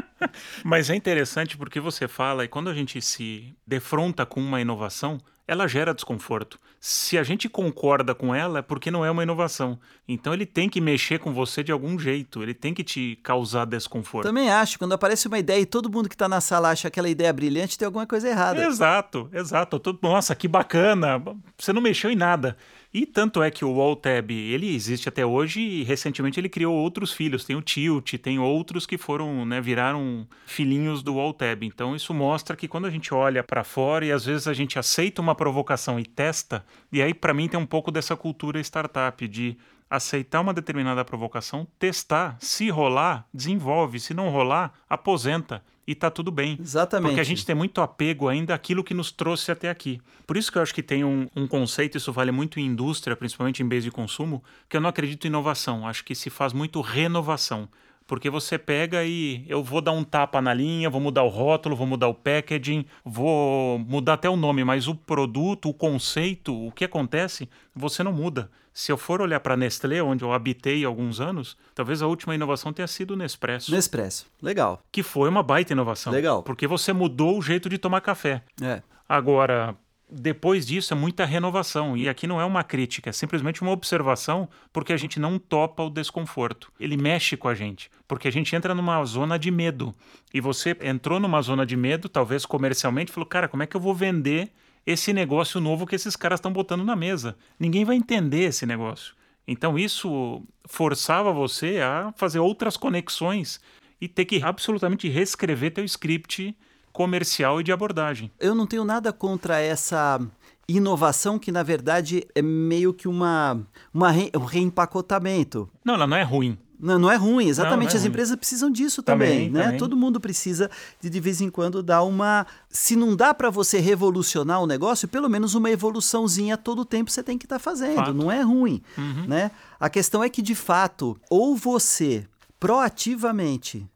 [LAUGHS] Mas é interessante porque você fala, e quando a gente se defronta com uma inovação, ela gera desconforto. Se a gente concorda com ela, é porque não é uma inovação. Então ele tem que mexer com você de algum jeito, ele tem que te causar desconforto. Também acho, quando aparece uma ideia e todo mundo que está na sala acha aquela ideia brilhante, tem alguma coisa errada. Exato, exato. Nossa, que bacana. Você não mexeu em nada. E tanto é que o WallTab, ele existe até hoje e recentemente ele criou outros filhos. Tem o Tilt, tem outros que foram, né, viraram filhinhos do WallTab. Então isso mostra que quando a gente olha para fora e às vezes a gente aceita uma provocação e testa, e aí para mim tem um pouco dessa cultura startup de aceitar uma determinada provocação, testar, se rolar, desenvolve, se não rolar, aposenta e tá tudo bem. Exatamente. Porque a gente tem muito apego ainda àquilo que nos trouxe até aqui. Por isso que eu acho que tem um, um conceito, isso vale muito em indústria, principalmente em bens de consumo, que eu não acredito em inovação. Acho que se faz muito renovação. Porque você pega e eu vou dar um tapa na linha, vou mudar o rótulo, vou mudar o packaging, vou mudar até o nome, mas o produto, o conceito, o que acontece, você não muda. Se eu for olhar para a Nestlé, onde eu habitei alguns anos, talvez a última inovação tenha sido o Nespresso. Nespresso, legal. Que foi uma baita inovação. Legal. Porque você mudou o jeito de tomar café. É. Agora, depois disso é muita renovação. E aqui não é uma crítica, é simplesmente uma observação, porque a gente não topa o desconforto. Ele mexe com a gente, porque a gente entra numa zona de medo. E você entrou numa zona de medo, talvez comercialmente, falou: cara, como é que eu vou vender esse negócio novo que esses caras estão botando na mesa? Ninguém vai entender esse negócio. Então isso forçava você a fazer outras conexões e ter que absolutamente reescrever teu script comercial e de abordagem. Eu não tenho nada contra essa inovação que na verdade é meio que uma, uma re, um reempacotamento. Não, ela não é ruim. Não, não é ruim, exatamente. Não, não é As ruim. empresas precisam disso também, também né? Também. Todo mundo precisa de de vez em quando dar uma. Se não dá para você revolucionar o negócio, pelo menos uma evoluçãozinha todo tempo você tem que estar tá fazendo. Fato. Não é ruim, uhum. né? A questão é que de fato, ou você proativamente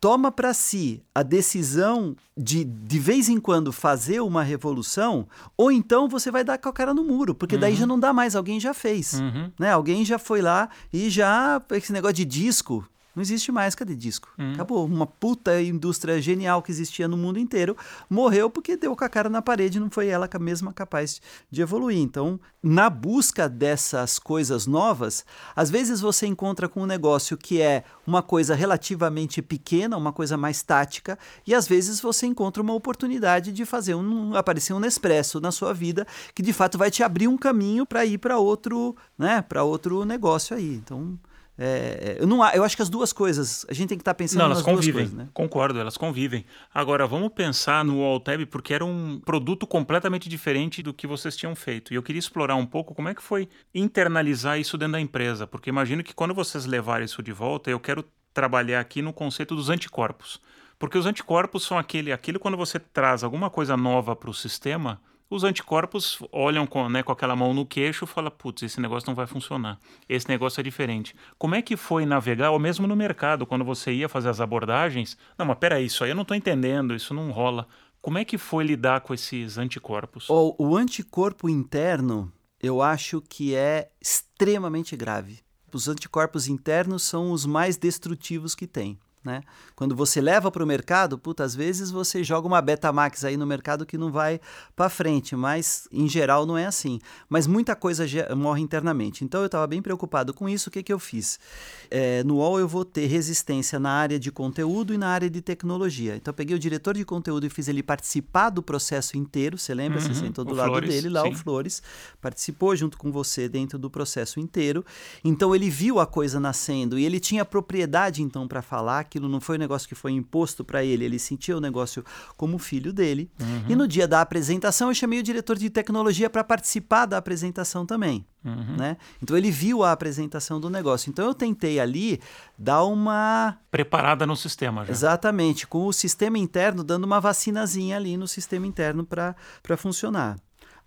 toma para si a decisão de de vez em quando fazer uma revolução, ou então você vai dar com a cara no muro, porque uhum. daí já não dá mais, alguém já fez. Uhum. Né? Alguém já foi lá e já. Esse negócio de disco, não existe mais, cadê disco? Hum. Acabou. Uma puta indústria genial que existia no mundo inteiro morreu porque deu com a cara na parede, não foi ela mesma capaz de evoluir. Então, na busca dessas coisas novas, às vezes você encontra com um negócio que é uma coisa relativamente pequena, uma coisa mais tática, e às vezes você encontra uma oportunidade de fazer um aparecer um Nespresso na sua vida que de fato vai te abrir um caminho para ir para outro, né, para outro negócio aí. Então, é, eu, não, eu acho que as duas coisas, a gente tem que estar tá pensando não, elas nas convivem, duas coisas, né? Concordo, elas convivem. Agora, vamos pensar no Alltab, porque era um produto completamente diferente do que vocês tinham feito. E eu queria explorar um pouco como é que foi internalizar isso dentro da empresa, porque imagino que quando vocês levarem isso de volta, eu quero trabalhar aqui no conceito dos anticorpos. Porque os anticorpos são aquele, aquilo quando você traz alguma coisa nova para o sistema, os anticorpos olham com, né, com aquela mão no queixo e falam, putz, esse negócio não vai funcionar, esse negócio é diferente. Como é que foi navegar, ou mesmo no mercado, quando você ia fazer as abordagens? Não, mas peraí, isso aí eu não estou entendendo, isso não rola. Como é que foi lidar com esses anticorpos? O, o anticorpo interno, eu acho que é extremamente grave. Os anticorpos internos são os mais destrutivos que tem. Né? Quando você leva para o mercado, puta, às vezes você joga uma Betamax aí no mercado que não vai para frente, mas em geral não é assim. Mas muita coisa morre internamente. Então eu estava bem preocupado com isso. O que, que eu fiz? É, no UOL eu vou ter resistência na área de conteúdo e na área de tecnologia. Então eu peguei o diretor de conteúdo e fiz ele participar do processo inteiro. Você lembra? Uhum, você sentou do lado Flores, dele lá, sim. o Flores. Participou junto com você dentro do processo inteiro. Então ele viu a coisa nascendo e ele tinha propriedade então para falar que aquilo não foi um negócio que foi imposto para ele, ele sentia o negócio como filho dele. Uhum. E no dia da apresentação, eu chamei o diretor de tecnologia para participar da apresentação também. Uhum. Né? Então ele viu a apresentação do negócio. Então eu tentei ali dar uma. Preparada no sistema já. Exatamente, com o sistema interno dando uma vacinazinha ali no sistema interno para funcionar.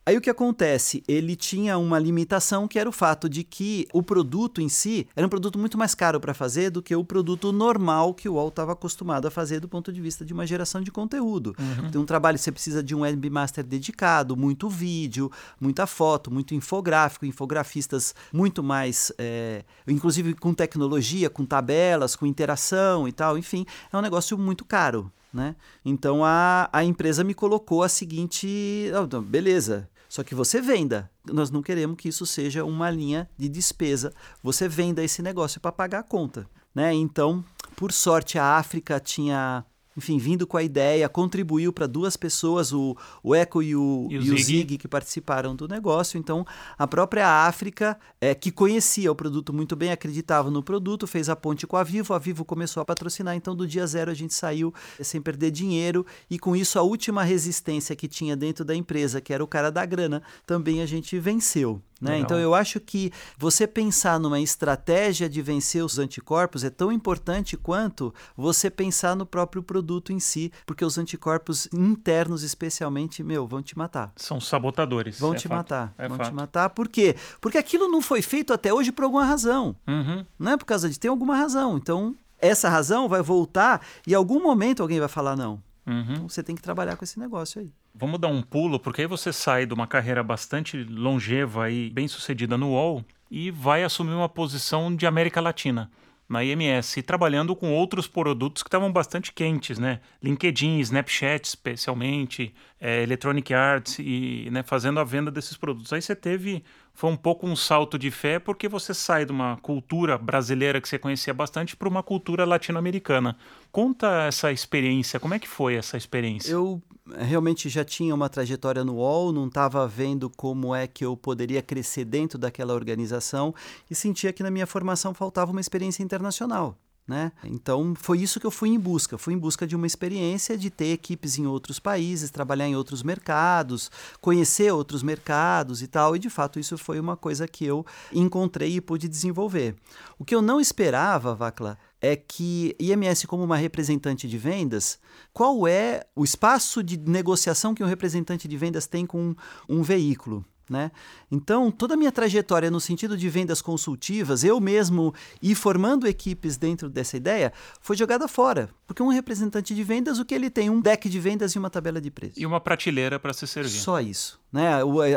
Aí o que acontece? Ele tinha uma limitação que era o fato de que o produto em si era um produto muito mais caro para fazer do que o produto normal que o UOL estava acostumado a fazer do ponto de vista de uma geração de conteúdo. Uhum. Tem um trabalho, você precisa de um webmaster dedicado, muito vídeo, muita foto, muito infográfico, infografistas muito mais, é, inclusive com tecnologia, com tabelas, com interação e tal, enfim, é um negócio muito caro. Né? Então a, a empresa me colocou a seguinte: oh, beleza, só que você venda. Nós não queremos que isso seja uma linha de despesa. Você venda esse negócio para pagar a conta. Né? Então, por sorte, a África tinha enfim, vindo com a ideia, contribuiu para duas pessoas, o, o Eco e o, e o, e o Zig. que participaram do negócio. Então, a própria África, é, que conhecia o produto muito bem, acreditava no produto, fez a ponte com a Vivo, a Vivo começou a patrocinar. Então, do dia zero, a gente saiu sem perder dinheiro e, com isso, a última resistência que tinha dentro da empresa, que era o cara da grana, também a gente venceu. Né? Então eu acho que você pensar numa estratégia de vencer os anticorpos é tão importante quanto você pensar no próprio produto em si, porque os anticorpos internos, especialmente, meu, vão te matar. São sabotadores. Vão é te fato. matar. É vão fato. te matar. Por quê? Porque aquilo não foi feito até hoje por alguma razão. Uhum. Não é por causa de ter alguma razão. Então, essa razão vai voltar e em algum momento alguém vai falar não. Uhum. Então, você tem que trabalhar com esse negócio aí. Vamos dar um pulo, porque aí você sai de uma carreira bastante longeva e bem sucedida no UOL e vai assumir uma posição de América Latina na IMS, trabalhando com outros produtos que estavam bastante quentes, né? LinkedIn, Snapchat especialmente, é, Electronic Arts e né, fazendo a venda desses produtos. Aí você teve, foi um pouco um salto de fé porque você sai de uma cultura brasileira que você conhecia bastante para uma cultura latino-americana. Conta essa experiência, como é que foi essa experiência? Eu realmente já tinha uma trajetória no UOL, não estava vendo como é que eu poderia crescer dentro daquela organização e sentia que na minha formação faltava uma experiência internacional. Né? Então foi isso que eu fui em busca. Fui em busca de uma experiência de ter equipes em outros países, trabalhar em outros mercados, conhecer outros mercados e tal. E de fato isso foi uma coisa que eu encontrei e pude desenvolver. O que eu não esperava, Vacla, é que IMS, como uma representante de vendas, qual é o espaço de negociação que um representante de vendas tem com um veículo? Né? Então, toda a minha trajetória no sentido de vendas consultivas, eu mesmo ir formando equipes dentro dessa ideia, foi jogada fora. Porque um representante de vendas, o que ele tem? Um deck de vendas e uma tabela de preços. E uma prateleira para se servir. Só isso. Né?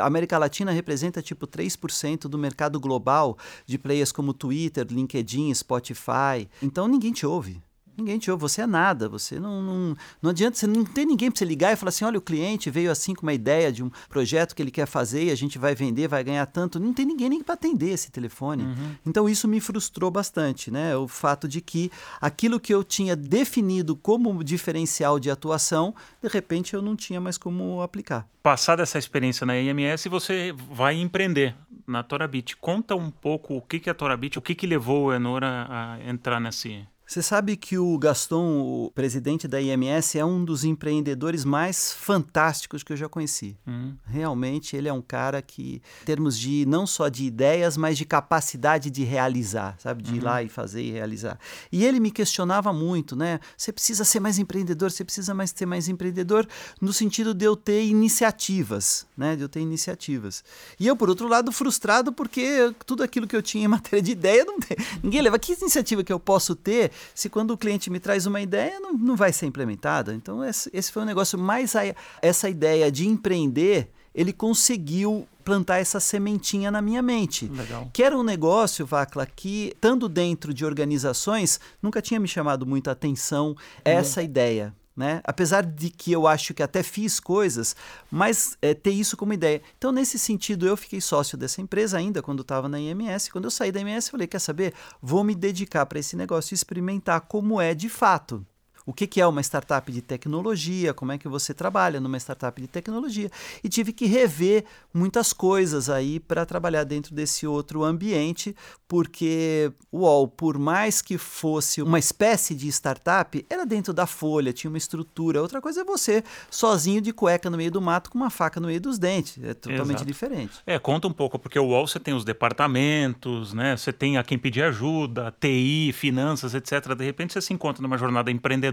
A América Latina representa tipo 3% do mercado global de players como Twitter, LinkedIn, Spotify. Então ninguém te ouve. Ninguém te ouve, você é nada, você não, não, não adianta, você não tem ninguém para você ligar e falar assim, olha, o cliente veio assim com uma ideia de um projeto que ele quer fazer e a gente vai vender, vai ganhar tanto, não tem ninguém nem para atender esse telefone. Uhum. Então isso me frustrou bastante, né? O fato de que aquilo que eu tinha definido como diferencial de atuação, de repente eu não tinha mais como aplicar. Passada essa experiência na IMS, você vai empreender na Torabit. Conta um pouco o que, que é a Torabit, o que, que levou o Enora a entrar nesse você sabe que o Gaston, o presidente da IMS, é um dos empreendedores mais fantásticos que eu já conheci. Uhum. Realmente, ele é um cara que, em termos de não só de ideias, mas de capacidade de realizar, sabe? De uhum. ir lá e fazer e realizar. E ele me questionava muito, né? Você precisa ser mais empreendedor, você precisa mais ser mais empreendedor, no sentido de eu ter iniciativas, né? De eu ter iniciativas. E eu, por outro lado, frustrado porque tudo aquilo que eu tinha em [LAUGHS] matéria de ideia, não tem. Ninguém leva. Que iniciativa que eu posso ter se quando o cliente me traz uma ideia, não, não vai ser implementada. Então, esse, esse foi um negócio mais. A, essa ideia de empreender, ele conseguiu plantar essa sementinha na minha mente. Legal. Que era um negócio, Vacla, que, estando dentro de organizações, nunca tinha me chamado muita atenção essa uhum. ideia né? Apesar de que eu acho que até fiz coisas, mas é, ter isso como ideia. Então, nesse sentido, eu fiquei sócio dessa empresa ainda quando estava na IMS. Quando eu saí da IMS, eu falei: quer saber? Vou me dedicar para esse negócio e experimentar como é de fato. O que, que é uma startup de tecnologia, como é que você trabalha numa startup de tecnologia. E tive que rever muitas coisas aí para trabalhar dentro desse outro ambiente, porque o UOL, por mais que fosse uma espécie de startup, era dentro da folha, tinha uma estrutura. Outra coisa é você sozinho de cueca no meio do mato com uma faca no meio dos dentes. É totalmente Exato. diferente. É, conta um pouco, porque o UOL você tem os departamentos, né? Você tem a quem pedir ajuda, TI, finanças, etc. De repente você se encontra numa jornada empreendedora,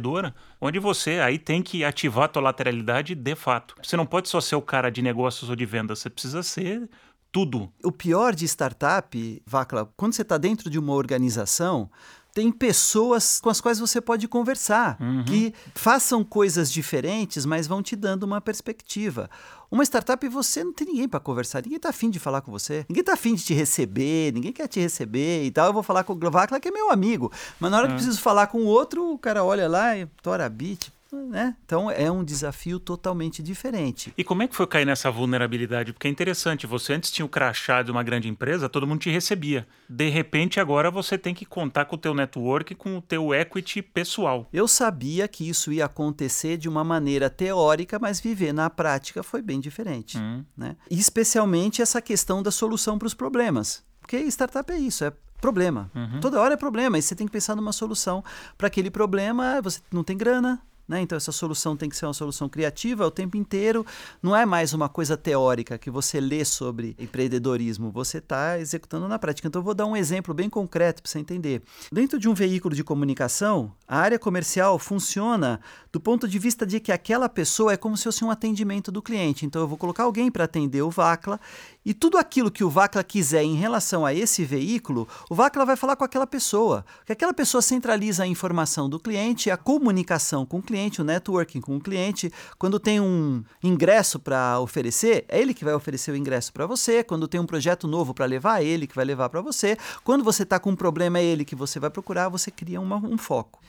onde você aí tem que ativar a tua lateralidade de fato. Você não pode só ser o cara de negócios ou de vendas, você precisa ser tudo. O pior de startup, Vacla, quando você está dentro de uma organização, tem pessoas com as quais você pode conversar, uhum. que façam coisas diferentes, mas vão te dando uma perspectiva. Uma startup, você não tem ninguém para conversar, ninguém está afim de falar com você, ninguém está afim de te receber, ninguém quer te receber e tal. Eu vou falar com o Glovacla, que é meu amigo, mas na hora que é. preciso falar com o outro, o cara olha lá e tora bit, né? Então é um desafio totalmente diferente. E como é que foi cair nessa vulnerabilidade? Porque é interessante, você antes tinha o crachá de uma grande empresa, todo mundo te recebia. De repente agora você tem que contar com o teu network, com o teu equity pessoal. Eu sabia que isso ia acontecer de uma maneira teórica, mas viver na prática foi bem diferente. Hum. Né? E especialmente essa questão da solução para os problemas. Porque startup é isso, é problema. Uhum. Toda hora é problema e você tem que pensar numa solução para aquele problema. Você não tem grana, né? Então, essa solução tem que ser uma solução criativa o tempo inteiro. Não é mais uma coisa teórica que você lê sobre empreendedorismo, você está executando na prática. Então, eu vou dar um exemplo bem concreto para você entender. Dentro de um veículo de comunicação, a área comercial funciona do ponto de vista de que aquela pessoa é como se fosse um atendimento do cliente. Então, eu vou colocar alguém para atender o VACLA e tudo aquilo que o VACLA quiser em relação a esse veículo, o VACLA vai falar com aquela pessoa. Que aquela pessoa centraliza a informação do cliente, a comunicação com o cliente o networking com o cliente. Quando tem um ingresso para oferecer, é ele que vai oferecer o ingresso para você. Quando tem um projeto novo para levar, é ele que vai levar para você. Quando você está com um problema, é ele que você vai procurar, você cria uma, um foco.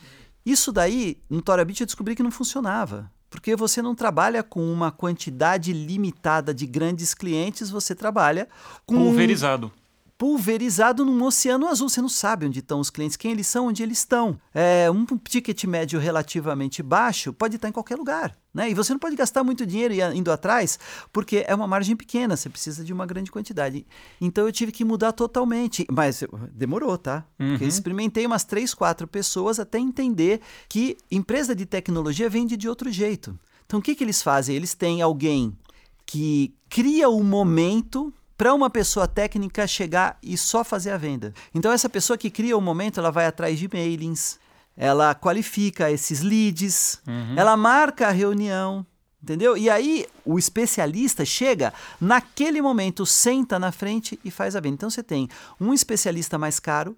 Isso daí, no Torabit, eu descobri que não funcionava. Porque você não trabalha com uma quantidade limitada de grandes clientes, você trabalha com. Pulverizado pulverizado num oceano azul. Você não sabe onde estão os clientes, quem eles são, onde eles estão. É, um ticket médio relativamente baixo pode estar em qualquer lugar. Né? E você não pode gastar muito dinheiro indo atrás, porque é uma margem pequena, você precisa de uma grande quantidade. Então eu tive que mudar totalmente. Mas demorou, tá? Uhum. Porque eu experimentei umas três, quatro pessoas até entender que empresa de tecnologia vende de outro jeito. Então o que, que eles fazem? Eles têm alguém que cria o momento para uma pessoa técnica chegar e só fazer a venda. Então essa pessoa que cria o momento, ela vai atrás de mailings, ela qualifica esses leads, uhum. ela marca a reunião, entendeu? E aí o especialista chega naquele momento, senta na frente e faz a venda. Então você tem um especialista mais caro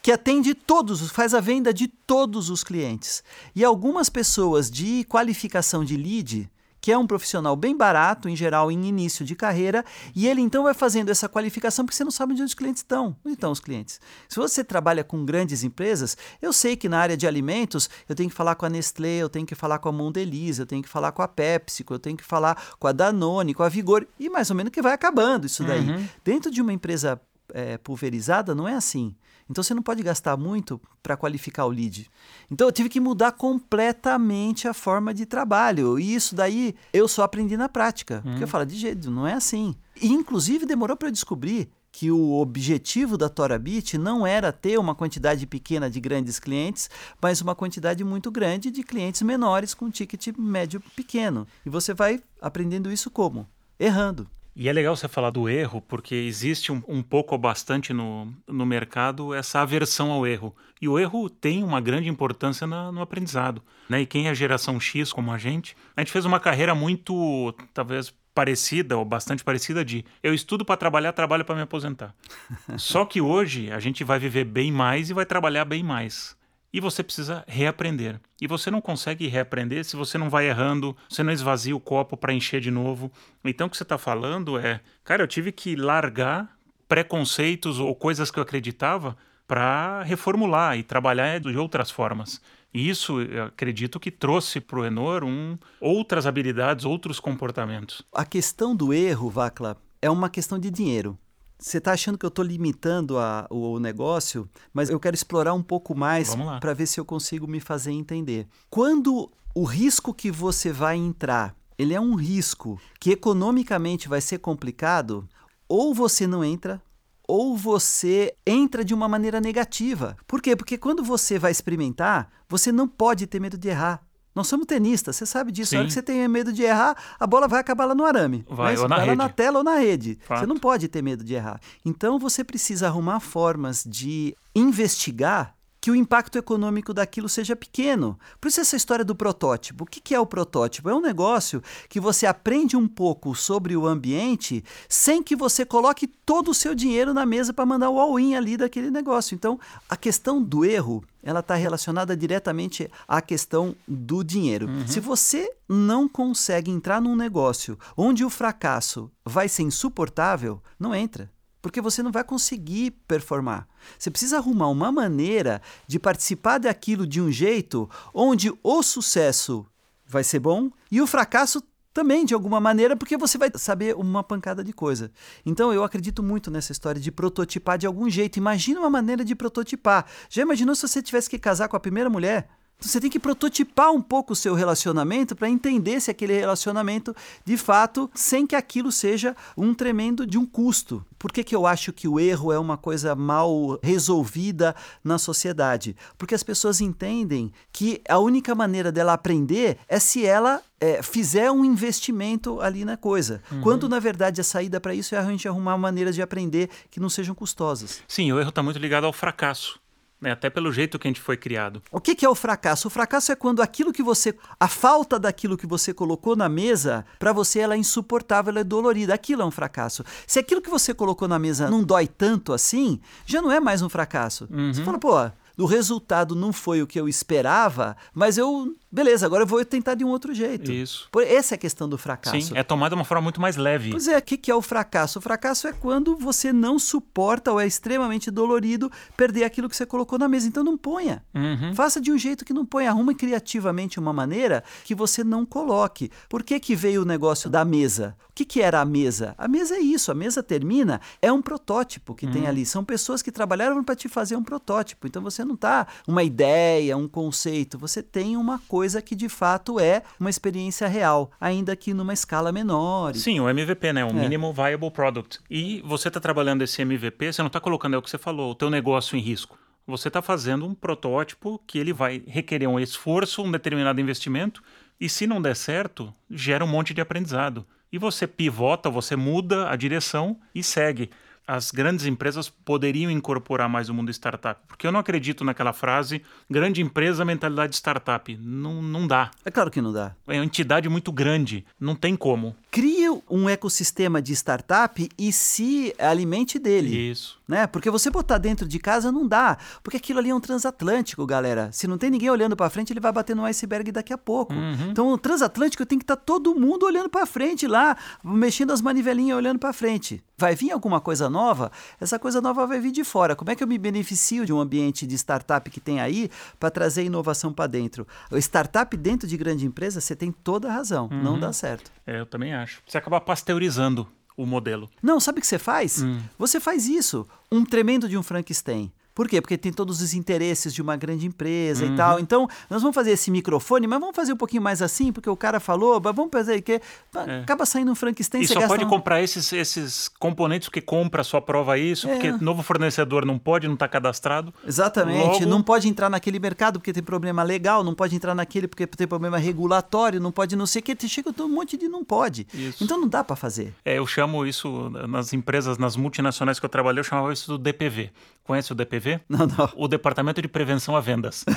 que atende todos, faz a venda de todos os clientes. E algumas pessoas de qualificação de lead que é um profissional bem barato, em geral em início de carreira, e ele então vai fazendo essa qualificação porque você não sabe onde os clientes estão. Onde estão os clientes? Se você trabalha com grandes empresas, eu sei que na área de alimentos eu tenho que falar com a Nestlé, eu tenho que falar com a Mondelez, eu tenho que falar com a PepsiCo, eu tenho que falar com a Danone, com a Vigor, e mais ou menos que vai acabando isso daí. Uhum. Dentro de uma empresa é, pulverizada, não é assim. Então você não pode gastar muito para qualificar o lead. Então eu tive que mudar completamente a forma de trabalho. E isso daí eu só aprendi na prática. Hum. Porque eu falo, de jeito, não é assim. E inclusive demorou para eu descobrir que o objetivo da Torabit não era ter uma quantidade pequena de grandes clientes, mas uma quantidade muito grande de clientes menores com ticket médio pequeno. E você vai aprendendo isso como? Errando. E é legal você falar do erro, porque existe um, um pouco ou bastante no, no mercado essa aversão ao erro. E o erro tem uma grande importância na, no aprendizado. Né? E quem é geração X, como a gente, a gente fez uma carreira muito, talvez, parecida ou bastante parecida de eu estudo para trabalhar, trabalho para me aposentar. [LAUGHS] Só que hoje a gente vai viver bem mais e vai trabalhar bem mais e você precisa reaprender. E você não consegue reaprender se você não vai errando, você não esvazia o copo para encher de novo. Então o que você está falando é, cara, eu tive que largar preconceitos ou coisas que eu acreditava para reformular e trabalhar de outras formas. E isso, acredito que trouxe para o Enor um, outras habilidades, outros comportamentos. A questão do erro, Vacla, é uma questão de dinheiro. Você está achando que eu estou limitando a, o negócio, mas eu quero explorar um pouco mais para ver se eu consigo me fazer entender. Quando o risco que você vai entrar, ele é um risco que economicamente vai ser complicado, ou você não entra, ou você entra de uma maneira negativa. Por quê? Porque quando você vai experimentar, você não pode ter medo de errar. Nós somos tenistas, você sabe disso. Na hora que você tem medo de errar, a bola vai acabar lá no arame. Vai, ou na vai rede. lá na tela ou na rede. Fato. Você não pode ter medo de errar. Então você precisa arrumar formas de investigar que o impacto econômico daquilo seja pequeno. Por isso essa história do protótipo. O que é o protótipo? É um negócio que você aprende um pouco sobre o ambiente sem que você coloque todo o seu dinheiro na mesa para mandar o all-in ali daquele negócio. Então, a questão do erro ela está relacionada diretamente à questão do dinheiro. Uhum. Se você não consegue entrar num negócio onde o fracasso vai ser insuportável, não entra porque você não vai conseguir performar. Você precisa arrumar uma maneira de participar daquilo de um jeito onde o sucesso vai ser bom e o fracasso também de alguma maneira, porque você vai saber uma pancada de coisa. Então eu acredito muito nessa história de prototipar de algum jeito. Imagina uma maneira de prototipar. Já imaginou se você tivesse que casar com a primeira mulher? Você tem que prototipar um pouco o seu relacionamento para entender se aquele relacionamento, de fato, sem que aquilo seja um tremendo de um custo. Por que, que eu acho que o erro é uma coisa mal resolvida na sociedade? Porque as pessoas entendem que a única maneira dela aprender é se ela é, fizer um investimento ali na coisa. Uhum. Quando, na verdade, a saída para isso é a gente arrumar maneiras de aprender que não sejam custosas. Sim, o erro está muito ligado ao fracasso. Né? Até pelo jeito que a gente foi criado. O que, que, é o fracasso? O fracasso é quando aquilo que você. A falta daquilo que você colocou na mesa, para você ela é insuportável, ela é dolorida. Aquilo é um fracasso. Se aquilo que você colocou na mesa não dói tanto assim, já não é mais um fracasso. Uhum. Você fala, pô, o resultado não foi o que eu esperava, mas eu Beleza, agora eu vou tentar de um outro jeito. Isso. Essa é a questão do fracasso. Sim, é tomado de uma forma muito mais leve. Pois é, o que, que é o fracasso? O fracasso é quando você não suporta ou é extremamente dolorido perder aquilo que você colocou na mesa. Então não ponha. Uhum. Faça de um jeito que não ponha. Arrume criativamente uma maneira que você não coloque. Por que, que veio o negócio da mesa? O que, que era a mesa? A mesa é isso. A mesa termina, é um protótipo que uhum. tem ali. São pessoas que trabalharam para te fazer um protótipo. Então você não está uma ideia, um conceito. Você tem uma coisa coisa que de fato é uma experiência real, ainda que numa escala menor. Sim, o MVP, né? O é. Minimum Viable Product. E você está trabalhando esse MVP, você não está colocando, é o que você falou, o teu negócio em risco. Você está fazendo um protótipo que ele vai requerer um esforço, um determinado investimento, e se não der certo, gera um monte de aprendizado. E você pivota, você muda a direção e segue as grandes empresas poderiam incorporar mais o mundo startup. Porque eu não acredito naquela frase, grande empresa, mentalidade startup. Não, não dá. É claro que não dá. É uma entidade muito grande, não tem como. Cria um ecossistema de startup e se alimente dele. Isso. Né? Porque você botar dentro de casa não dá. Porque aquilo ali é um transatlântico, galera. Se não tem ninguém olhando para frente, ele vai bater no iceberg daqui a pouco. Uhum. Então, o transatlântico tem que estar tá todo mundo olhando para frente lá, mexendo as manivelinhas olhando para frente. Vai vir alguma coisa nova? Essa coisa nova vai vir de fora. Como é que eu me beneficio de um ambiente de startup que tem aí para trazer inovação para dentro? O startup dentro de grande empresa, você tem toda a razão. Uhum. Não dá certo. É, eu também acho. Você acaba pasteurizando o modelo. Não, sabe o que você faz? Hum. Você faz isso. Um tremendo de um Frankenstein. Por quê? Porque tem todos os interesses de uma grande empresa uhum. e tal. Então, nós vamos fazer esse microfone, mas vamos fazer um pouquinho mais assim, porque o cara falou, mas vamos fazer o quê? É. Acaba saindo um Frankenstein. E só pode um... comprar esses, esses componentes porque compra a sua prova isso, é. porque novo fornecedor não pode, não está cadastrado. Exatamente. Logo... Não pode entrar naquele mercado porque tem problema legal, não pode entrar naquele porque tem problema regulatório, não pode não sei o que. Chega um monte de não pode. Isso. Então não dá para fazer. É, eu chamo isso nas empresas, nas multinacionais que eu trabalhei, eu chamava isso do DPV. Conhece o DPV? Não, não. O Departamento de Prevenção a Vendas. [LAUGHS]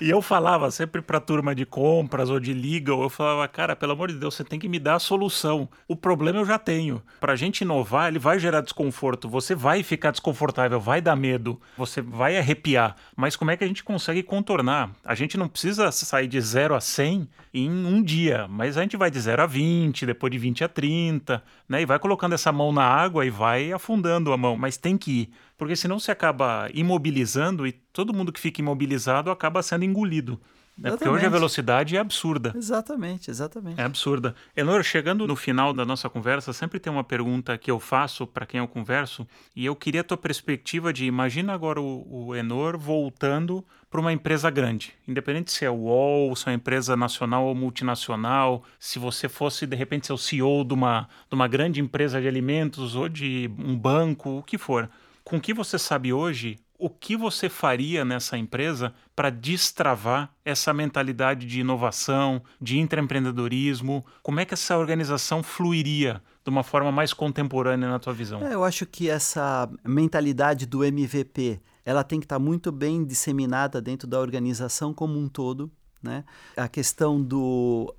e eu falava sempre para turma de compras ou de legal, eu falava, cara, pelo amor de Deus, você tem que me dar a solução. O problema eu já tenho. Para a gente inovar, ele vai gerar desconforto. Você vai ficar desconfortável, vai dar medo, você vai arrepiar. Mas como é que a gente consegue contornar? A gente não precisa sair de 0 a 100 em um dia, mas a gente vai de 0 a 20, depois de 20 a 30, né? E vai colocando essa mão na água e vai afundando a mão, mas tem que ir porque senão você acaba imobilizando e todo mundo que fica imobilizado acaba sendo engolido. Né? Porque hoje a velocidade é absurda. Exatamente, exatamente. É absurda. Enor, chegando no final da nossa conversa, sempre tem uma pergunta que eu faço para quem eu converso, e eu queria a tua perspectiva de imagina agora o, o Enor voltando para uma empresa grande, independente se é UOL, se é uma empresa nacional ou multinacional, se você fosse de repente ser o CEO de uma, de uma grande empresa de alimentos ou de um banco, o que for. Com o que você sabe hoje, o que você faria nessa empresa para destravar essa mentalidade de inovação, de intraempreendedorismo? Como é que essa organização fluiria de uma forma mais contemporânea na tua visão? É, eu acho que essa mentalidade do MVP, ela tem que estar tá muito bem disseminada dentro da organização como um todo, né? A questão do,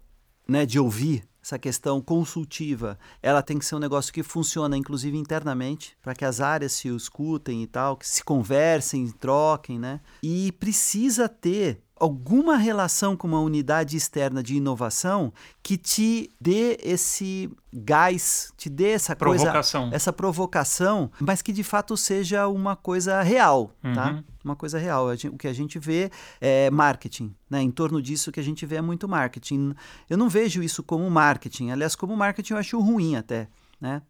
né, de ouvir essa questão consultiva, ela tem que ser um negócio que funciona, inclusive internamente, para que as áreas se escutem e tal, que se conversem, troquem, né? E precisa ter alguma relação com uma unidade externa de inovação que te dê esse gás, te dê essa provocação. coisa, essa provocação, mas que de fato seja uma coisa real, tá? uhum. tá? Uma coisa real. O que a gente vê é marketing, né? Em torno disso que a gente vê é muito marketing. Eu não vejo isso como marketing. Aliás, como marketing eu acho ruim até, né?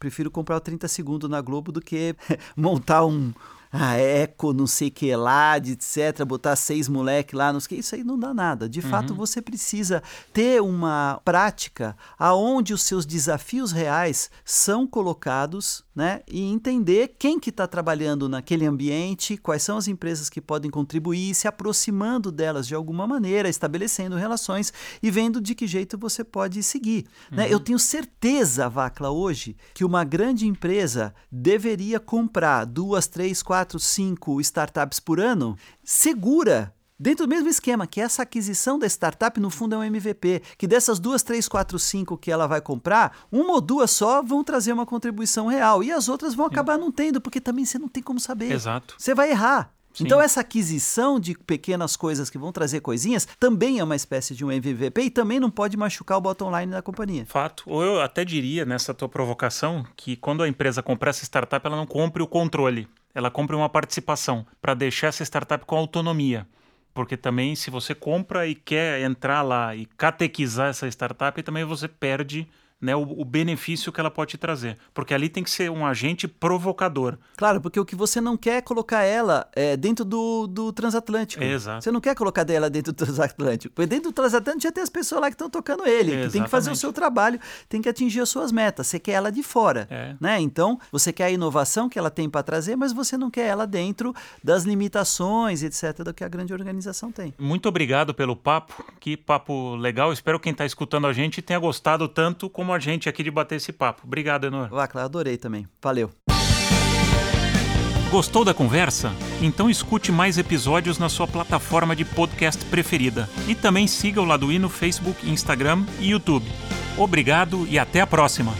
Prefiro comprar o 30 segundos na Globo do que [LAUGHS] montar um, a eco, não sei que lá, etc, botar seis moleque lá, não sei que, isso aí não dá nada. De uhum. fato, você precisa ter uma prática aonde os seus desafios reais são colocados, né, e entender quem que está trabalhando naquele ambiente, quais são as empresas que podem contribuir, se aproximando delas de alguma maneira, estabelecendo relações e vendo de que jeito você pode seguir. Né? Uhum. Né? Eu tenho certeza, Vacla, hoje, que uma grande empresa deveria comprar duas, três, quatro quatro, cinco startups por ano, segura Dentro do mesmo esquema, que essa aquisição da startup, no fundo, é um MVP. Que dessas duas, três, quatro, cinco que ela vai comprar, uma ou duas só vão trazer uma contribuição real. E as outras vão acabar não tendo, porque também você não tem como saber. Exato. Você vai errar. Sim. Então, essa aquisição de pequenas coisas que vão trazer coisinhas também é uma espécie de um MVP e também não pode machucar o bottom line da companhia. Fato. Ou eu até diria, nessa tua provocação, que quando a empresa comprar essa startup, ela não compre o controle ela compra uma participação para deixar essa startup com autonomia. Porque também, se você compra e quer entrar lá e catequizar essa startup, também você perde né, o, o, benefício que ela pode te trazer. Porque ali tem que ser um agente provocador. Claro, porque o que você não quer é colocar ela é, dentro do, do transatlântico. Exato. Você não quer colocar dela dentro do transatlântico. Porque dentro do transatlântico já tem as pessoas lá que estão tocando ele, Exatamente. que tem que fazer o seu trabalho, tem que atingir as suas metas. Você quer ela de fora. É. Né? Então, você quer a inovação que ela tem para trazer, mas você não quer ela dentro das limitações, etc., do que a grande organização tem. Muito obrigado pelo papo. Que papo legal. Espero que quem está escutando a gente tenha gostado tanto como como a gente aqui de bater esse papo. Obrigado, Enor. Vacla, adorei também. Valeu. Gostou da conversa? Então escute mais episódios na sua plataforma de podcast preferida. E também siga o Laduí no Facebook, Instagram e YouTube. Obrigado e até a próxima!